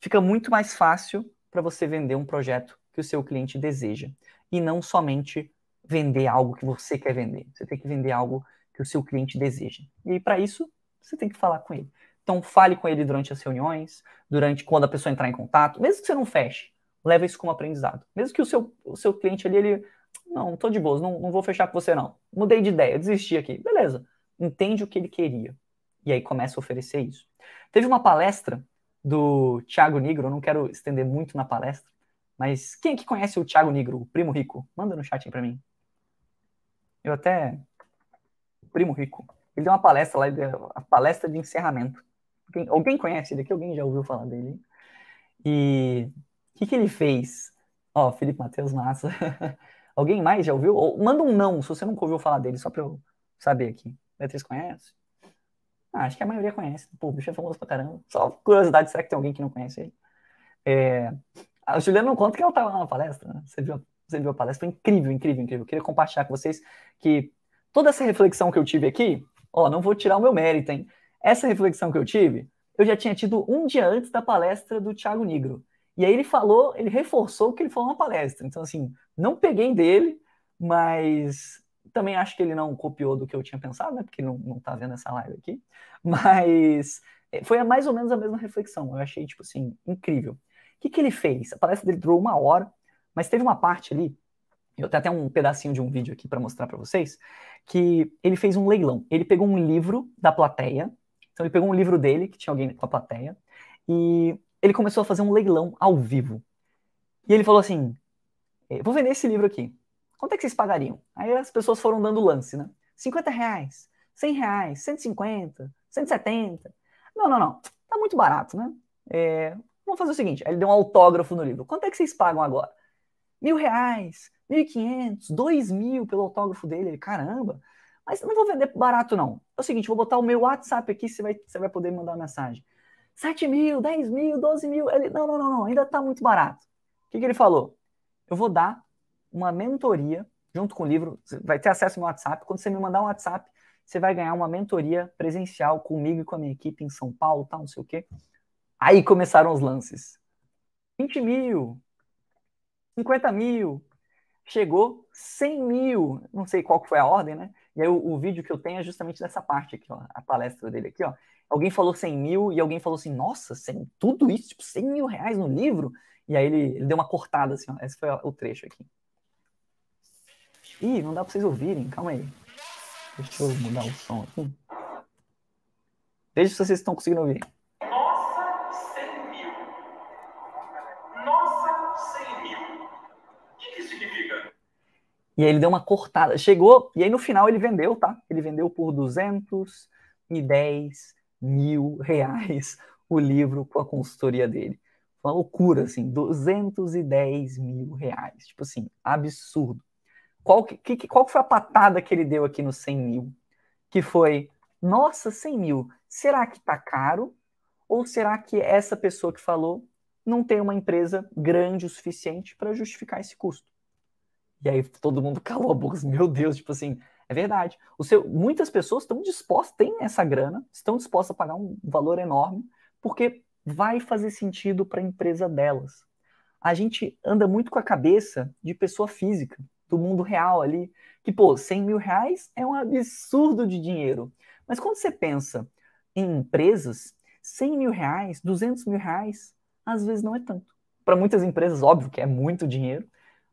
fica muito mais fácil para você vender um projeto que o seu cliente deseja. E não somente vender algo que você quer vender. Você tem que vender algo que o seu cliente deseja. E para isso, você tem que falar com ele. Então, fale com ele durante as reuniões, durante quando a pessoa entrar em contato, mesmo que você não feche, leva isso como aprendizado. Mesmo que o seu, o seu cliente ali, ele, não, tô de boas, não, não vou fechar com você não. Mudei de ideia, desisti aqui. Beleza. Entende o que ele queria. E aí começa a oferecer isso. Teve uma palestra do Thiago Nigro, eu não quero estender muito na palestra, mas quem que conhece o Thiago Negro, o primo rico? Manda no chat aí pra mim. Eu até. Primo rico. Ele deu uma palestra lá, a palestra de encerramento. Alguém, alguém conhece ele aqui? Alguém já ouviu falar dele? E o que, que ele fez? Ó, oh, Felipe Matheus, massa. Alguém mais já ouviu? Ou, manda um não, se você nunca ouviu falar dele, só pra eu saber aqui. Beatriz conhece? Ah, acho que a maioria conhece. Pô, o bicho é famoso pra caramba. Só curiosidade, será que tem alguém que não conhece ele? É, a Juliana não conta que ela estava lá na palestra, né? Você viu, você viu a palestra? Foi incrível, incrível, incrível. Eu queria compartilhar com vocês que toda essa reflexão que eu tive aqui, ó, não vou tirar o meu mérito, hein? Essa reflexão que eu tive, eu já tinha tido um dia antes da palestra do Thiago Negro. E aí ele falou, ele reforçou o que ele falou na palestra. Então, assim, não peguei dele, mas também acho que ele não copiou do que eu tinha pensado, né? Porque não, não tá vendo essa live aqui. Mas é, foi mais ou menos a mesma reflexão. Eu achei, tipo assim, incrível. O que, que ele fez? A palestra dele durou uma hora, mas teve uma parte ali, eu tenho até um pedacinho de um vídeo aqui para mostrar para vocês, que ele fez um leilão. Ele pegou um livro da plateia, então ele pegou um livro dele, que tinha alguém com a plateia, e ele começou a fazer um leilão ao vivo. E ele falou assim: é, vou vender esse livro aqui. Quanto é que vocês pagariam? Aí as pessoas foram dando lance, né? 50 reais, 100 reais, 150, 170. Não, não, não. Tá muito barato, né? É, vamos fazer o seguinte. Ele deu um autógrafo no livro. Quanto é que vocês pagam agora? Mil reais, mil e quinhentos, dois mil pelo autógrafo dele. Ele, caramba. Mas não vou vender barato, não. É o seguinte, vou botar o meu WhatsApp aqui, você vai, você vai poder mandar uma mensagem. 7 mil, 10 mil, 12 mil. Ele, não, não, não, não, ainda tá muito barato. O que, que ele falou? Eu vou dar uma mentoria junto com o livro. Você vai ter acesso meu WhatsApp. Quando você me mandar um WhatsApp, você vai ganhar uma mentoria presencial comigo e com a minha equipe em São Paulo, tal, não sei o quê. Aí começaram os lances. 20 mil, 50 mil, chegou 100 mil, não sei qual que foi a ordem, né? E aí o, o, vídeo que eu tenho é justamente dessa parte aqui, ó, a palestra dele aqui, ó. Alguém falou 100 mil e alguém falou assim, nossa, 100, tudo isso, tipo, 100 mil reais no livro? E aí ele, ele deu uma cortada assim, ó. Esse foi o trecho aqui. Ih, não dá pra vocês ouvirem, calma aí. Deixa eu mudar o som aqui. Veja se vocês estão conseguindo ouvir. Nossa, 100 mil. Nossa, 100 mil. O que, que isso significa? E aí ele deu uma cortada. Chegou, e aí no final ele vendeu, tá? Ele vendeu por 210 mil reais o livro com a consultoria dele. Uma loucura, assim, 210 mil reais. Tipo assim, absurdo. Qual, que, qual foi a patada que ele deu aqui no 100 mil? Que foi, nossa, 100 mil, será que tá caro? Ou será que essa pessoa que falou não tem uma empresa grande o suficiente para justificar esse custo? E aí todo mundo calou a boca, assim, meu Deus, tipo assim, é verdade. O seu, muitas pessoas estão dispostas, têm essa grana, estão dispostas a pagar um valor enorme, porque vai fazer sentido para a empresa delas. A gente anda muito com a cabeça de pessoa física do mundo real ali, que, pô, 100 mil reais é um absurdo de dinheiro. Mas quando você pensa em empresas, 100 mil reais, 200 mil reais, às vezes não é tanto. Para muitas empresas, óbvio que é muito dinheiro,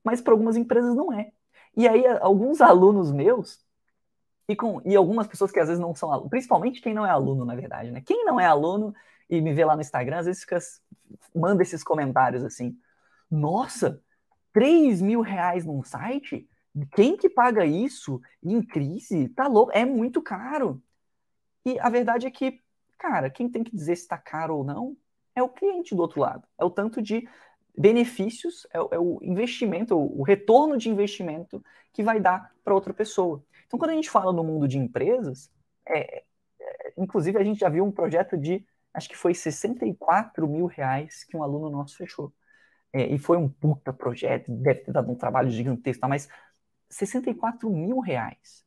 mas para algumas empresas não é. E aí, alguns alunos meus, e, com, e algumas pessoas que às vezes não são alunos, principalmente quem não é aluno, na verdade, né? Quem não é aluno e me vê lá no Instagram, às vezes fica, manda esses comentários assim: Nossa, 3 mil reais num site? Quem que paga isso em crise? Tá louco, é muito caro. E a verdade é que, cara, quem tem que dizer se está caro ou não é o cliente do outro lado. É o tanto de benefícios, é, é o investimento, o retorno de investimento que vai dar para outra pessoa. Então, quando a gente fala no mundo de empresas, é, é, inclusive a gente já viu um projeto de, acho que foi 64 mil reais que um aluno nosso fechou. É, e foi um puta projeto, deve ter dado um trabalho gigantesco, tá? mas 64 mil reais.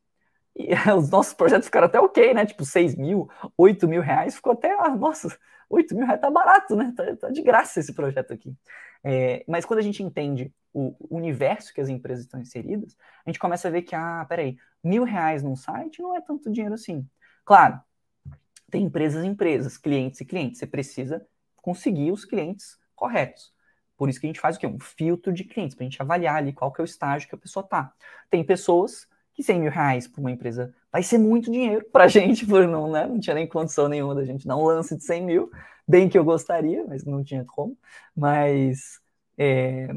E os nossos projetos ficaram até ok, né? Tipo, 6 mil, 8 mil reais, ficou até, ah, nossa, 8 mil reais tá barato, né? Tá, tá de graça esse projeto aqui. É, mas quando a gente entende o universo que as empresas estão inseridas, a gente começa a ver que, ah, peraí, mil reais num site não é tanto dinheiro assim. Claro, tem empresas e empresas, clientes e clientes. Você precisa conseguir os clientes corretos. Por isso que a gente faz o quê? Um filtro de clientes, para a gente avaliar ali qual que é o estágio que a pessoa está. Tem pessoas que 100 mil reais para uma empresa vai ser muito dinheiro para a gente, por não, né? Não tinha nem condição nenhuma da gente dar um lance de 100 mil, bem que eu gostaria, mas não tinha como. Mas é,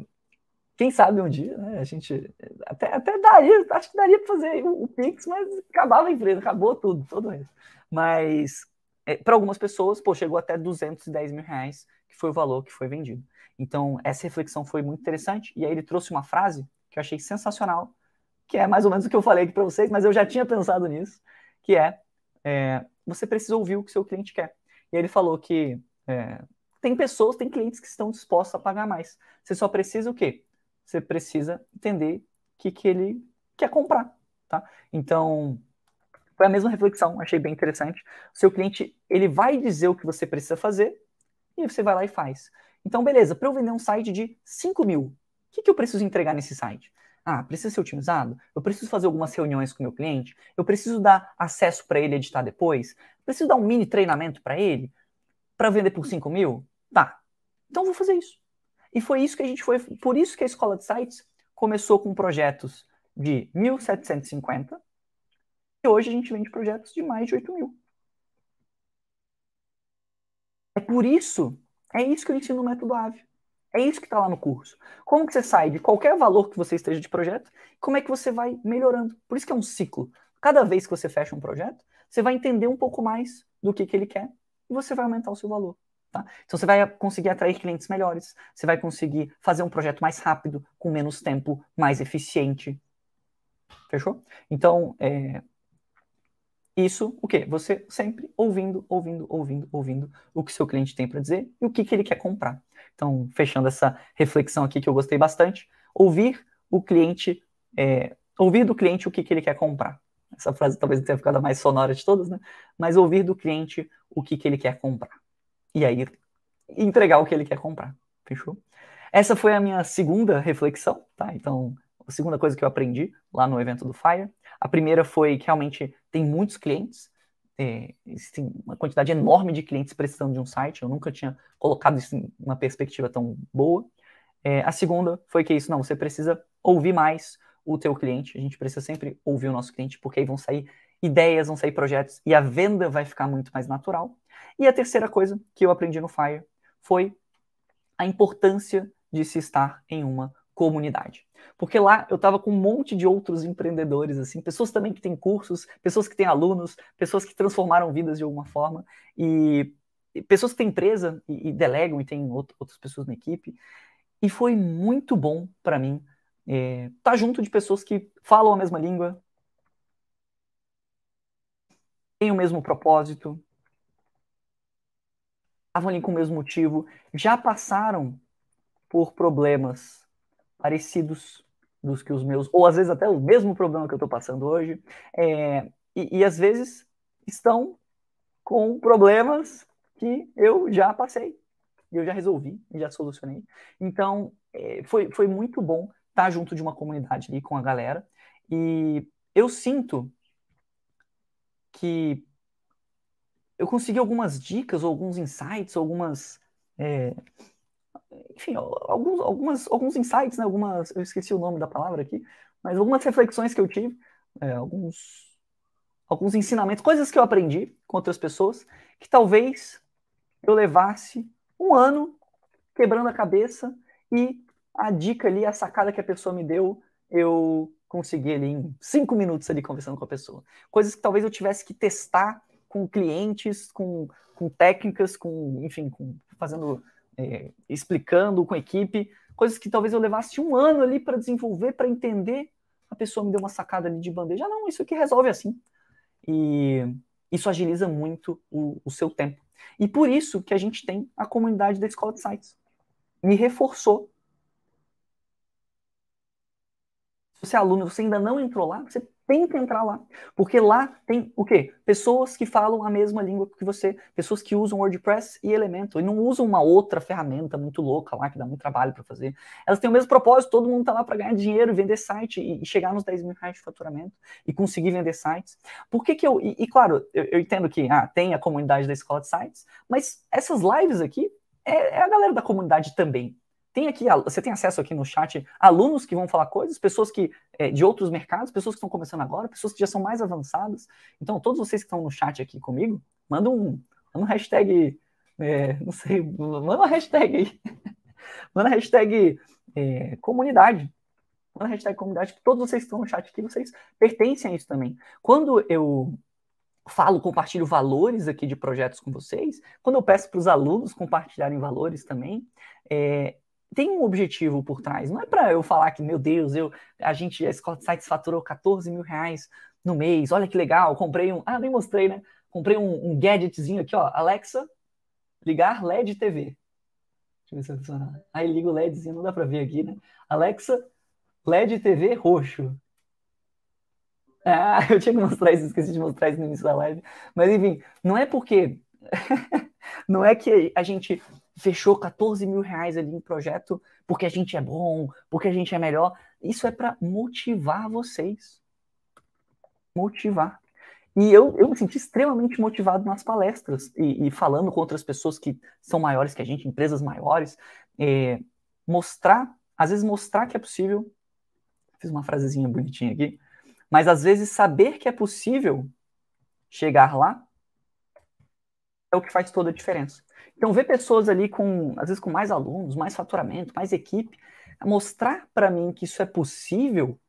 quem sabe um dia, né? A gente até, até daria, acho que daria para fazer o, o, Pix, mas acabava a empresa, acabou tudo, todo isso. Mas é, para algumas pessoas, pô, chegou até 210 mil reais, que foi o valor que foi vendido. Então, essa reflexão foi muito interessante. E aí ele trouxe uma frase que eu achei sensacional, que é mais ou menos o que eu falei aqui para vocês, mas eu já tinha pensado nisso, que é, é, você precisa ouvir o que seu cliente quer. E ele falou que é, tem pessoas, tem clientes que estão dispostos a pagar mais. Você só precisa o quê? Você precisa entender o que, que ele quer comprar, tá? Então, foi a mesma reflexão, achei bem interessante. O seu cliente, ele vai dizer o que você precisa fazer e você vai lá e faz. Então, beleza, para eu vender um site de 5 mil, o que, que eu preciso entregar nesse site? Ah, precisa ser otimizado? Eu preciso fazer algumas reuniões com o meu cliente? Eu preciso dar acesso para ele editar depois? Preciso dar um mini treinamento para ele? Para vender por 5 mil? Tá. Então vou fazer isso. E foi isso que a gente foi. Por isso que a escola de sites começou com projetos de 1.750 e hoje a gente vende projetos de mais de 8 mil. É por isso, é isso que eu ensino no método AVE. É isso que está lá no curso. Como que você sai de qualquer valor que você esteja de projeto, como é que você vai melhorando. Por isso que é um ciclo. Cada vez que você fecha um projeto, você vai entender um pouco mais do que, que ele quer e você vai aumentar o seu valor. Tá? Então você vai conseguir atrair clientes melhores, você vai conseguir fazer um projeto mais rápido, com menos tempo, mais eficiente. Fechou? Então, é, isso, o quê? Você sempre ouvindo, ouvindo, ouvindo, ouvindo o que seu cliente tem para dizer e o que, que ele quer comprar. Então, fechando essa reflexão aqui que eu gostei bastante, ouvir o cliente, é, ouvir do cliente o que, que ele quer comprar. Essa frase talvez tenha ficado a mais sonora de todas, né? Mas ouvir do cliente o que, que ele quer comprar. E aí, entregar o que ele quer comprar. Fechou? Essa foi a minha segunda reflexão, tá? Então, a segunda coisa que eu aprendi lá no evento do Fire. A primeira foi que realmente tem muitos clientes, é, tem uma quantidade enorme de clientes precisando de um site. Eu nunca tinha colocado isso em uma perspectiva tão boa. É, a segunda foi que isso, não, você precisa ouvir mais o teu cliente. A gente precisa sempre ouvir o nosso cliente, porque aí vão sair ideias, vão sair projetos e a venda vai ficar muito mais natural. E a terceira coisa que eu aprendi no Fire foi a importância de se estar em uma comunidade. Porque lá eu estava com um monte de outros empreendedores, assim, pessoas também que têm cursos, pessoas que têm alunos, pessoas que transformaram vidas de alguma forma, e, pessoas que têm empresa e, e delegam e têm outro, outras pessoas na equipe. E foi muito bom para mim estar é, tá junto de pessoas que falam a mesma língua, têm o mesmo propósito, estavam ali com o mesmo motivo, já passaram por problemas parecidos dos que os meus, ou às vezes até o mesmo problema que eu estou passando hoje, é, e, e às vezes estão com problemas que eu já passei, eu já resolvi, já solucionei. Então, é, foi, foi muito bom estar junto de uma comunidade ali com a galera, e eu sinto que eu consegui algumas dicas, alguns insights, algumas é, enfim, alguns, algumas, alguns insights, né, algumas, eu esqueci o nome da palavra aqui, mas algumas reflexões que eu tive, é, alguns, alguns ensinamentos, coisas que eu aprendi com outras pessoas, que talvez eu levasse um ano quebrando a cabeça e a dica ali, a sacada que a pessoa me deu, eu consegui ali em cinco minutos ali conversando com a pessoa. Coisas que talvez eu tivesse que testar com clientes, com, com técnicas, com, enfim, com, fazendo é, explicando com a equipe, coisas que talvez eu levasse um ano ali para desenvolver, para entender. A pessoa me deu uma sacada ali de bandeja. Ah, não, isso aqui resolve assim. E isso agiliza muito o, o seu tempo. E por isso que a gente tem a comunidade da Escola de Sites. Me reforçou. Se você é aluno você ainda não entrou lá, você tem que entrar lá. Porque lá tem o quê? Pessoas que falam a mesma língua que você, pessoas que usam WordPress e Elementor, e não usam uma outra ferramenta muito louca lá, que dá muito trabalho para fazer. Elas têm o mesmo propósito, todo mundo está lá para ganhar dinheiro, vender site e, e, chegar nos 10 mil reais de faturamento e conseguir vender sites. Por que que eu... E, e claro, eu, eu, entendo que ah, tem a comunidade da Escola de Sites, mas essas lives aqui é, é a galera da comunidade também. Tem aqui, você tem acesso aqui no chat, alunos que vão falar coisas, pessoas que é, de outros mercados, pessoas que estão começando agora, pessoas que já são mais avançadas. Então, todos vocês que estão no chat aqui comigo, manda um, manda um hashtag, é, não sei, manda uma hashtag aí. manda hashtag é, comunidade. Manda hashtag comunidade, todos vocês que estão no chat aqui, vocês pertencem a isso também. Quando eu falo, compartilho valores aqui de projetos com vocês, quando eu peço para os alunos compartilharem valores também, é, tem um objetivo por trás. Não é para eu falar que, meu Deus, eu, a gente, a Scott Sites faturou 14 mil reais no mês, olha que legal, comprei um. Ah, nem mostrei, né? Comprei um, um gadgetzinho aqui, ó. Alexa, ligar LED TV. Deixa eu ver se funciona. Aí liga o LEDzinho, não dá para ver aqui, né? Alexa, LED TV roxo. Ah, eu tinha que mostrar isso, esqueci de mostrar isso no início da live. Mas enfim, não é porque. não é que a gente fechou 14 mil reais ali em projeto porque a gente é bom, porque a gente é melhor. Isso é para motivar vocês. Motivar. E eu, eu me senti extremamente motivado nas palestras e, e falando com outras pessoas que são maiores que a gente, empresas maiores, é, mostrar, às vezes mostrar que é possível. Fiz uma frasezinha bonitinha aqui, mas às vezes saber que é possível chegar lá é o que faz toda a diferença. Então, ver pessoas ali com, às vezes, com mais alunos, mais faturamento, mais equipe, mostrar para mim que isso é possível,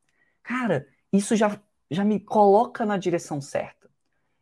cara, isso já, já me coloca na direção certa.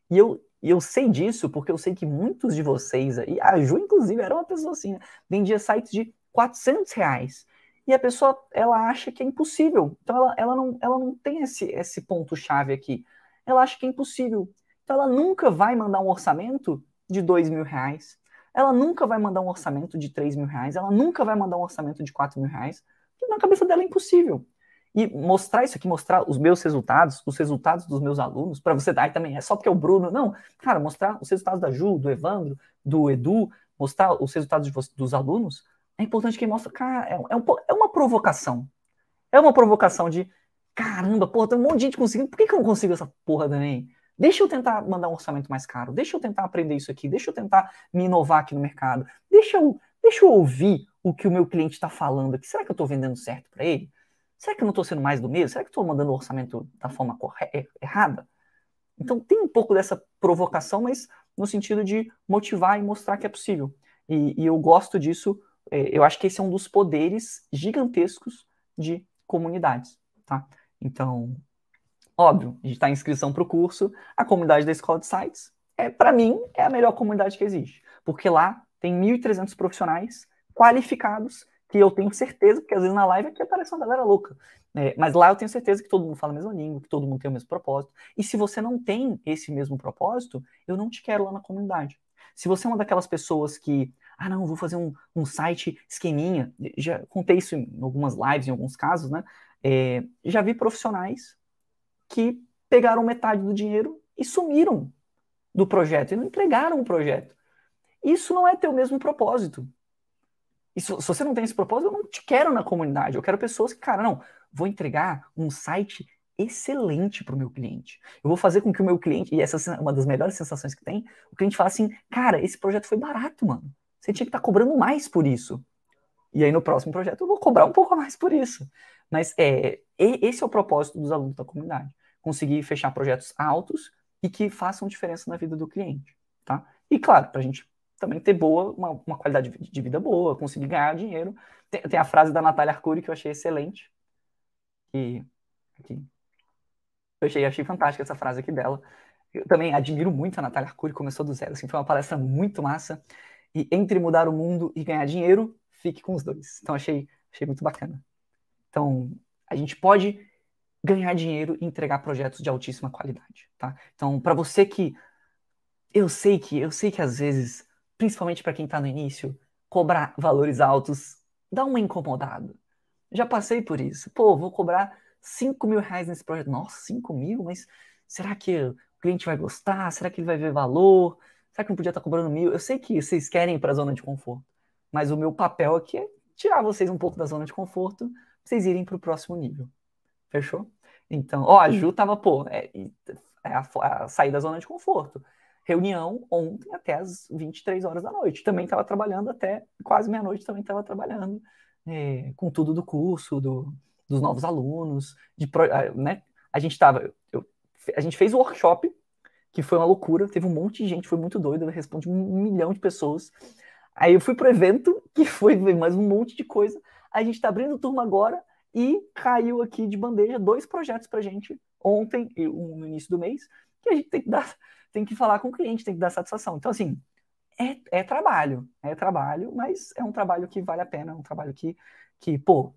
E eu, eu sei disso porque eu sei que muitos de vocês aí, a Ju, inclusive, era uma pessoa assim, né? vendia sites de 400 reais. E a pessoa, ela acha que é impossível. Então, ela, ela, não, ela não tem esse, esse ponto-chave aqui. Ela acha que é impossível. Então, ela nunca vai mandar um orçamento de dois mil reais. Ela nunca vai mandar um orçamento de três mil reais. Ela nunca vai mandar um orçamento de quatro mil reais. Porque na cabeça dela é impossível. E mostrar isso aqui, mostrar os meus resultados, os resultados dos meus alunos, para você dar também, é só porque é o Bruno. Não, cara, mostrar os resultados da Ju, do Evandro, do Edu, mostrar os resultados dos alunos, é importante que mostre, cara, é, é, um, é, uma provocação. É uma provocação de, caramba, porra, tem um monte de gente conseguindo, por que, que eu não consigo essa porra também? Deixa eu tentar mandar um orçamento mais caro, deixa eu tentar aprender isso aqui, deixa eu tentar me inovar aqui no mercado, deixa eu, deixa eu ouvir o que o meu cliente está falando aqui. Será que eu estou vendendo certo para ele? Será que eu não estou sendo mais do mesmo? Será que estou mandando o orçamento da forma é, errada? Então tem um pouco dessa provocação, mas no sentido de motivar e mostrar que é possível. E, e eu gosto disso é, eu acho que esse é um dos poderes gigantescos de comunidades, tá? Então, óbvio, a gente está em inscrição para o curso, a comunidade da Escola de Sites, é, para mim, é a melhor comunidade que existe, porque lá tem 1.300 profissionais qualificados que eu tenho certeza, porque às vezes na live aqui aparece uma galera louca, é, mas lá eu tenho certeza que todo mundo fala a mesma língua, que todo mundo tem o mesmo propósito, e se você não tem esse mesmo propósito, eu não te quero lá na comunidade. Se você é uma daquelas pessoas que ah, não, vou fazer um, um site esqueminha. Já contei isso em algumas lives, em alguns casos, né? É, já vi profissionais que pegaram metade do dinheiro e sumiram do projeto e não entregaram o projeto. Isso não é ter o mesmo propósito. Se, se você não tem esse propósito, eu não te quero na comunidade. Eu quero pessoas que, cara, não, vou entregar um site excelente para o meu cliente. Eu vou fazer com que o meu cliente, e essa é uma das melhores sensações que tem, o cliente fala assim, cara, esse projeto foi barato, mano. Você tinha que estar tá cobrando mais por isso. E aí no próximo projeto eu vou cobrar um pouco mais por isso. Mas é, esse é o propósito dos alunos da comunidade. Conseguir fechar projetos altos e que façam diferença na vida do cliente. Tá? E claro, para a gente também ter boa, uma, uma, qualidade de vida boa, conseguir ganhar dinheiro. Tem, tem, a frase da Natália Arcuri que eu achei excelente. E aqui. Eu achei, achei fantástica essa frase aqui dela. Eu também admiro muito a Natália Arcuri, começou do zero. Assim, foi uma palestra muito massa. E entre mudar o mundo e ganhar dinheiro, fique com os dois. Então achei, achei muito bacana. Então, a gente pode ganhar dinheiro e entregar projetos de altíssima qualidade, tá? Então, para você que eu sei que eu sei que às vezes, principalmente para quem está no início, cobrar valores altos dá uma incomodada. Já passei por isso. Pô, vou cobrar 5 mil reais nesse projeto. Nossa, 5 mil? Mas será que o cliente vai gostar? Será que ele vai ver valor? Será que não podia estar cobrando mil? Eu sei que vocês querem ir para a zona de conforto, mas o meu papel aqui é tirar vocês um pouco da zona de conforto, pra vocês irem para o próximo nível. Fechou? Então, ó, a Ju tava, pô, é, é a, a sair da zona de conforto. Reunião ontem até as 23 horas da noite. Também estava trabalhando até quase meia-noite, também estava trabalhando é, com tudo do curso, do, dos novos alunos, de, né? A gente estava, a gente fez o workshop que foi uma loucura, teve um monte de gente, foi muito doido, eu respondi um milhão de pessoas. Aí eu fui pro evento, que foi mais um monte de coisa. A gente tá abrindo turma agora e caiu aqui de bandeja dois projetos pra gente ontem um no início do mês, que a gente tem que dar, tem que falar com o cliente, tem que dar satisfação. Então, assim, é, é trabalho, é trabalho, mas é um trabalho que vale a pena, é um trabalho que, que, pô,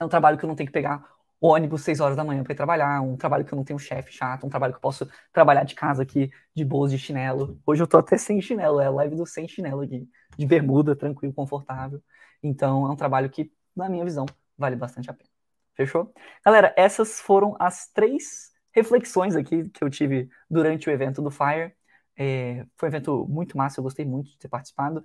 é um trabalho que eu não tenho que pegar ônibus 6 horas da manhã para ir trabalhar, um trabalho que eu não tenho chefe chato, um trabalho que eu posso trabalhar de casa aqui, de boas, de chinelo. Hoje eu tô até sem chinelo, é a live do sem chinelo aqui, de bermuda, tranquilo, confortável. Então é um trabalho que, na minha visão, vale bastante a pena. Fechou? Galera, essas foram as três reflexões aqui que eu tive durante o evento do Fire. É, foi um evento muito massa, eu gostei muito de ter participado.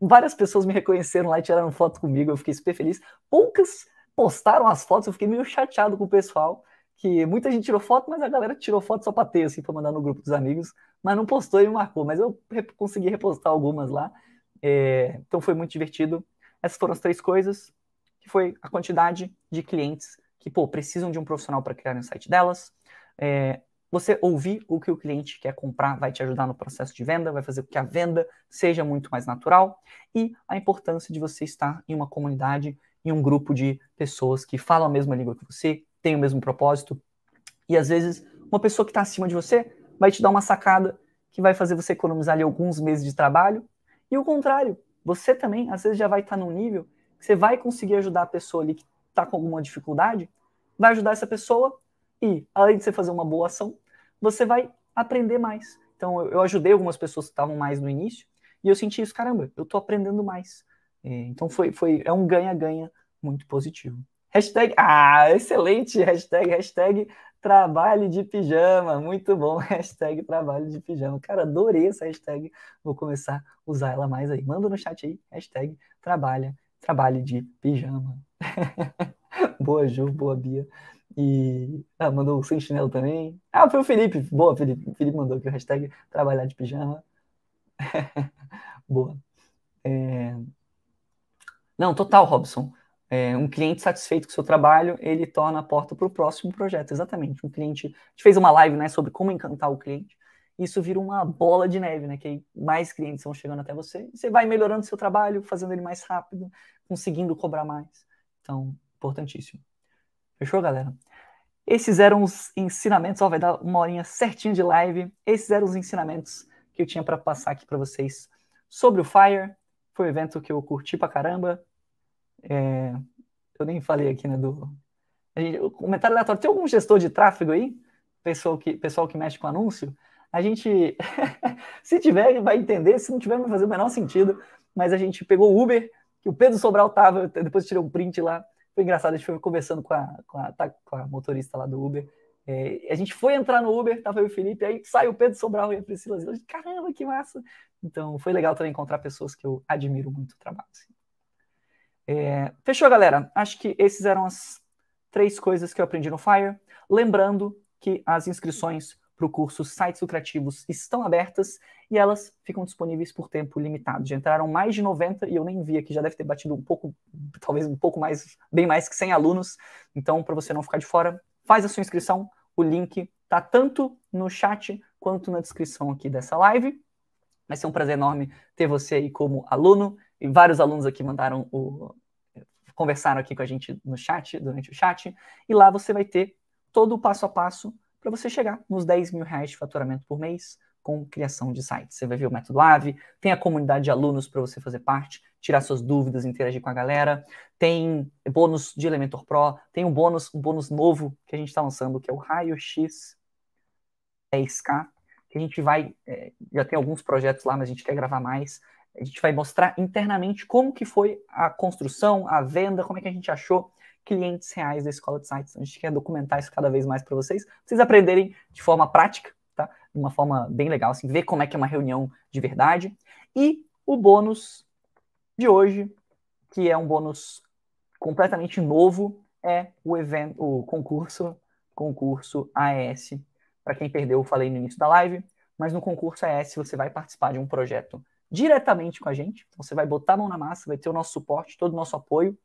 Várias pessoas me reconheceram lá e tiraram foto comigo, eu fiquei super feliz. Poucas postaram as fotos, eu fiquei meio chateado com o pessoal, que muita gente tirou foto, mas a galera tirou foto só pra ter, assim, pra mandar no grupo dos amigos, mas não postou e marcou. Mas eu consegui repostar algumas lá. É, então foi muito divertido. Essas foram as três coisas, que foi a quantidade de clientes que, pô, precisam de um profissional para criar um site delas. É, você ouvir o que o cliente quer comprar vai te ajudar no processo de venda, vai fazer com que a venda seja muito mais natural e a importância de você estar em uma comunidade, em um grupo de pessoas que falam a mesma língua que você, têm o mesmo propósito. E às vezes, uma pessoa que está acima de você vai te dar uma sacada que vai fazer você economizar ali alguns meses de trabalho. E o contrário, você também, às vezes, já vai estar tá num nível que você vai conseguir ajudar a pessoa ali que está com alguma dificuldade, vai ajudar essa pessoa e, além de você fazer uma boa ação, você vai aprender mais. Então, eu ajudei algumas pessoas que estavam mais no início e eu senti isso, caramba, eu estou aprendendo mais. É, então, foi, foi, é um ganha-ganha muito positivo. Hashtag, ah, excelente, hashtag, hashtag trabalho de pijama, muito bom, hashtag trabalho de pijama. Cara, adorei essa hashtag, vou começar a usar ela mais aí. Manda no chat aí, hashtag trabalha, trabalho de pijama. boa, Ju, boa, Bia. E ah, mandou o sem chinelo também. Ah, foi o Felipe. Boa, Felipe. O Felipe mandou aqui o hashtag trabalhar de pijama. Boa. É... Não, total, Robson. É, um cliente satisfeito com o seu trabalho, ele torna a porta para o próximo projeto. Exatamente. Um cliente. A gente fez uma live né, sobre como encantar o cliente. Isso vira uma bola de neve, né? Que mais clientes vão chegando até você. Você vai melhorando seu trabalho, fazendo ele mais rápido, conseguindo cobrar mais. Então, importantíssimo. Fechou, galera? Esses eram os ensinamentos, ó, vai dar uma horinha certinha de live. Esses eram os ensinamentos que eu tinha para passar aqui para vocês sobre o Fire. Foi um evento que eu curti pra caramba. É, eu nem falei aqui, né, do... Gente, o comentário aleatório, tem algum gestor de tráfego aí? Pessoal que, pessoal que mexe com anúncio? A gente, se tiver, vai entender, se não tiver, vai fazer o menor sentido. Mas a gente pegou o Uber, que o Pedro Sobral tava, depois tirei um print lá, foi engraçado, a gente foi conversando com a, com a, tá, com a motorista lá do Uber. É, a gente foi entrar no Uber, tava eu e o Felipe, aí sai o Pedro Sobral e a Priscila. Disse, Caramba, que massa! Então foi legal também encontrar pessoas que eu admiro muito o trabalho. Assim. É, fechou, galera? Acho que esses eram as três coisas que eu aprendi no Fire. Lembrando que as inscrições para o curso Sites Lucrativos estão abertas e elas ficam disponíveis por tempo limitado. Já entraram mais de 90 e eu nem vi aqui, já deve ter batido um pouco, talvez um pouco mais, bem mais que 100 alunos. Então, para você não ficar de fora, faz a sua inscrição. O link tá tanto no chat quanto na descrição aqui dessa live. Vai ser um prazer enorme ter você aí como aluno e vários alunos aqui mandaram o conversaram aqui com a gente no chat, durante o chat, e lá você vai ter todo o passo a passo para você chegar nos 10 mil reais de faturamento por mês com criação de sites. Você vai ver o método AVE, tem a comunidade de alunos para você fazer parte, tirar suas dúvidas, interagir com a galera, tem bônus de Elementor Pro, tem um bônus, um bônus novo que a gente está lançando, que é o Raio X 10K, que a gente vai, é, já tem alguns projetos lá, mas a gente quer gravar mais. A gente vai mostrar internamente como que foi a construção, a venda, como é que a gente achou clientes reais da Escola de Sites. A gente quer documentar isso cada vez mais para vocês, pra vocês aprenderem de forma prática, tá? De uma forma bem legal, assim, ver como é que é uma reunião de verdade. E o bônus de hoje, que é um bônus completamente novo, é o evento, o concurso, concurso AES. Para quem perdeu, eu falei no início da live, mas no concurso AES você vai participar de um projeto diretamente com a gente. Então, você vai botar a mão na massa, vai ter o nosso suporte, todo o nosso apoio.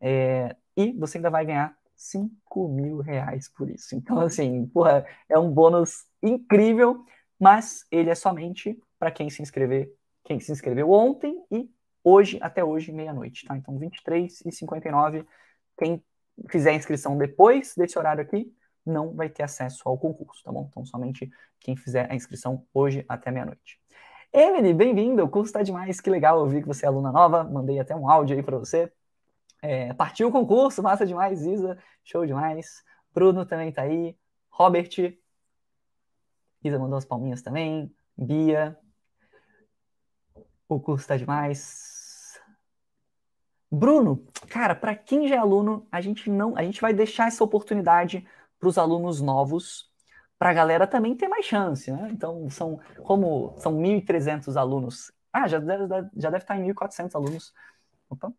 É, e você ainda vai ganhar 5 mil reais por isso. Então, assim, porra, é um bônus incrível, mas ele é somente para quem se inscrever, quem se inscreveu ontem e hoje, até hoje, meia-noite, tá? Então, 23 e 59, quem fizer a inscrição depois desse horário aqui, não vai ter acesso ao concurso, tá bom? Então, somente quem fizer a inscrição hoje até meia-noite. Emily, bem-vinda, o curso está demais, que legal, eu vi que você é aluna nova, mandei até um áudio aí para você, é, partiu o concurso, massa demais, Isa, show demais. Bruno também tá aí. Robert. Isa mandou as palminhas também. Bia. O curso tá demais. Bruno, cara, para quem já é aluno, a gente não, a gente vai deixar essa oportunidade para os alunos novos, para a galera também ter mais chance, né? Então, são como são 1.300 alunos Ah, já deve, já deve estar em 1.400 alunos. Opa.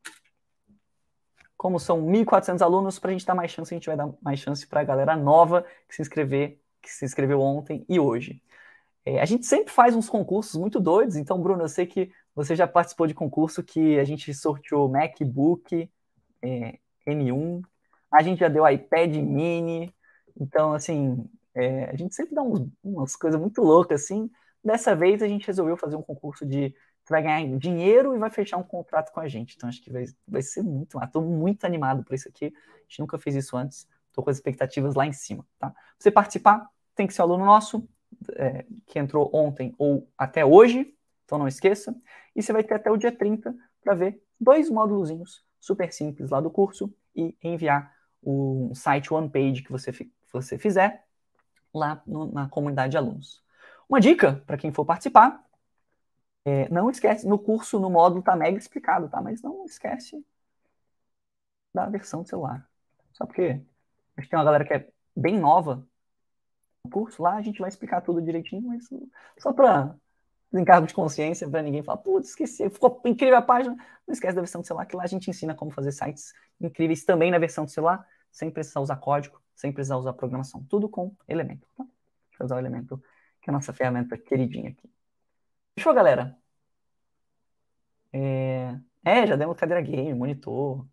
Como são 1.400 alunos, para a gente dar mais chance, a gente vai dar mais chance para a galera nova que se inscrever, que se inscreveu ontem e hoje. É, a gente sempre faz uns concursos muito doidos, então, Bruno, eu sei que você já participou de concurso que a gente sorteou MacBook é, M1, a gente já deu iPad mini, então, assim, é, a gente sempre dá uns, umas coisas muito loucas, assim. Dessa vez a gente resolveu fazer um concurso de vai ganhar dinheiro e vai fechar um contrato com a gente. Então acho que vai, vai ser muito, estou muito animado por isso aqui. A gente nunca fez isso antes. Estou com as expectativas lá em cima, tá? Pra você participar, tem que ser um aluno nosso, é, que entrou ontem ou até hoje, então não esqueça. E você vai ter até o dia 30 para ver dois módulos super simples lá do curso e enviar o site one page que você, você fizer lá no, na comunidade de alunos. Uma dica para quem for participar, é, não esquece, no curso, no módulo tá mega explicado, tá? Mas não esquece da versão do celular. Só porque a gente tem uma galera que é bem nova no curso, lá a gente vai explicar tudo direitinho, mas só para encargo de consciência, para ninguém falar, putz, esqueci, ficou incrível a página. Não esquece da versão do celular, que lá a gente ensina como fazer sites incríveis também na versão do celular, sem precisar usar código, sem precisar usar programação. Tudo com elemento. Tá? Deixa eu usar o elemento, que é a nossa ferramenta queridinha aqui. Fechou, galera? É, é já demos cadeira game, monitor.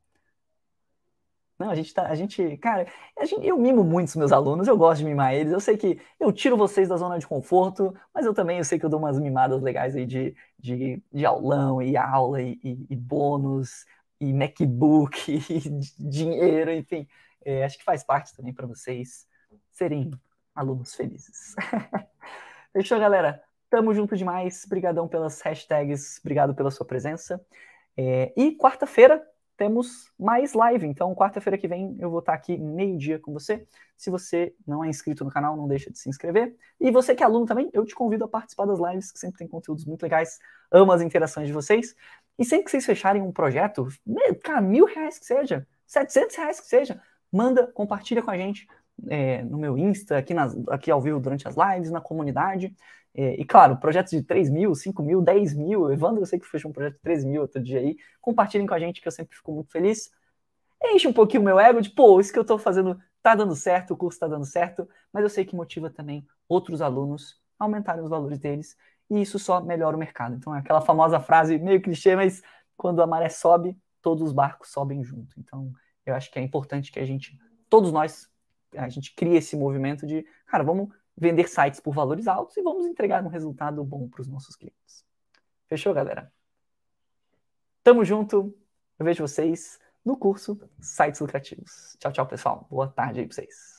Não, a gente tá, a gente, cara, a gente, eu mimo muito os meus alunos, eu gosto de mimar eles. Eu sei que eu tiro vocês da zona de conforto, mas eu também eu sei que eu dou umas mimadas legais aí de, de, de aulão e aula e, e, e bônus e MacBook e dinheiro, enfim. É, acho que faz parte também para vocês serem alunos felizes. Fechou, galera? Tamo junto demais. Obrigadão pelas hashtags. Obrigado pela sua presença. É, e quarta-feira temos mais live. Então, quarta-feira que vem eu vou estar aqui meio-dia com você. Se você não é inscrito no canal, não deixa de se inscrever. E você que é aluno também, eu te convido a participar das lives, que sempre tem conteúdos muito legais. Amo as interações de vocês. E sempre que vocês fecharem um projeto, cara, mil reais que seja, setecentos reais que seja, manda, compartilha com a gente é, no meu Insta, aqui, nas, aqui ao vivo durante as lives, na comunidade. É, e claro, projetos de 3 mil, 5 mil, 10 mil. Evandro, eu sei que fechou um projeto de 3 mil outro dia aí. Compartilhem com a gente, que eu sempre fico muito feliz. Enche um pouquinho o meu ego de, pô, isso que eu estou fazendo tá dando certo, o curso está dando certo, mas eu sei que motiva também outros alunos a aumentarem os valores deles, e isso só melhora o mercado. Então é aquela famosa frase meio clichê, mas quando a maré sobe, todos os barcos sobem junto. Então eu acho que é importante que a gente, todos nós, a gente crie esse movimento de, cara, vamos vender sites por valores altos e vamos entregar um resultado bom para os nossos clientes. Fechou, galera? Tamo junto. Eu vejo vocês no curso Sites Lucrativos. Tchau, tchau, pessoal. Boa tarde aí para vocês.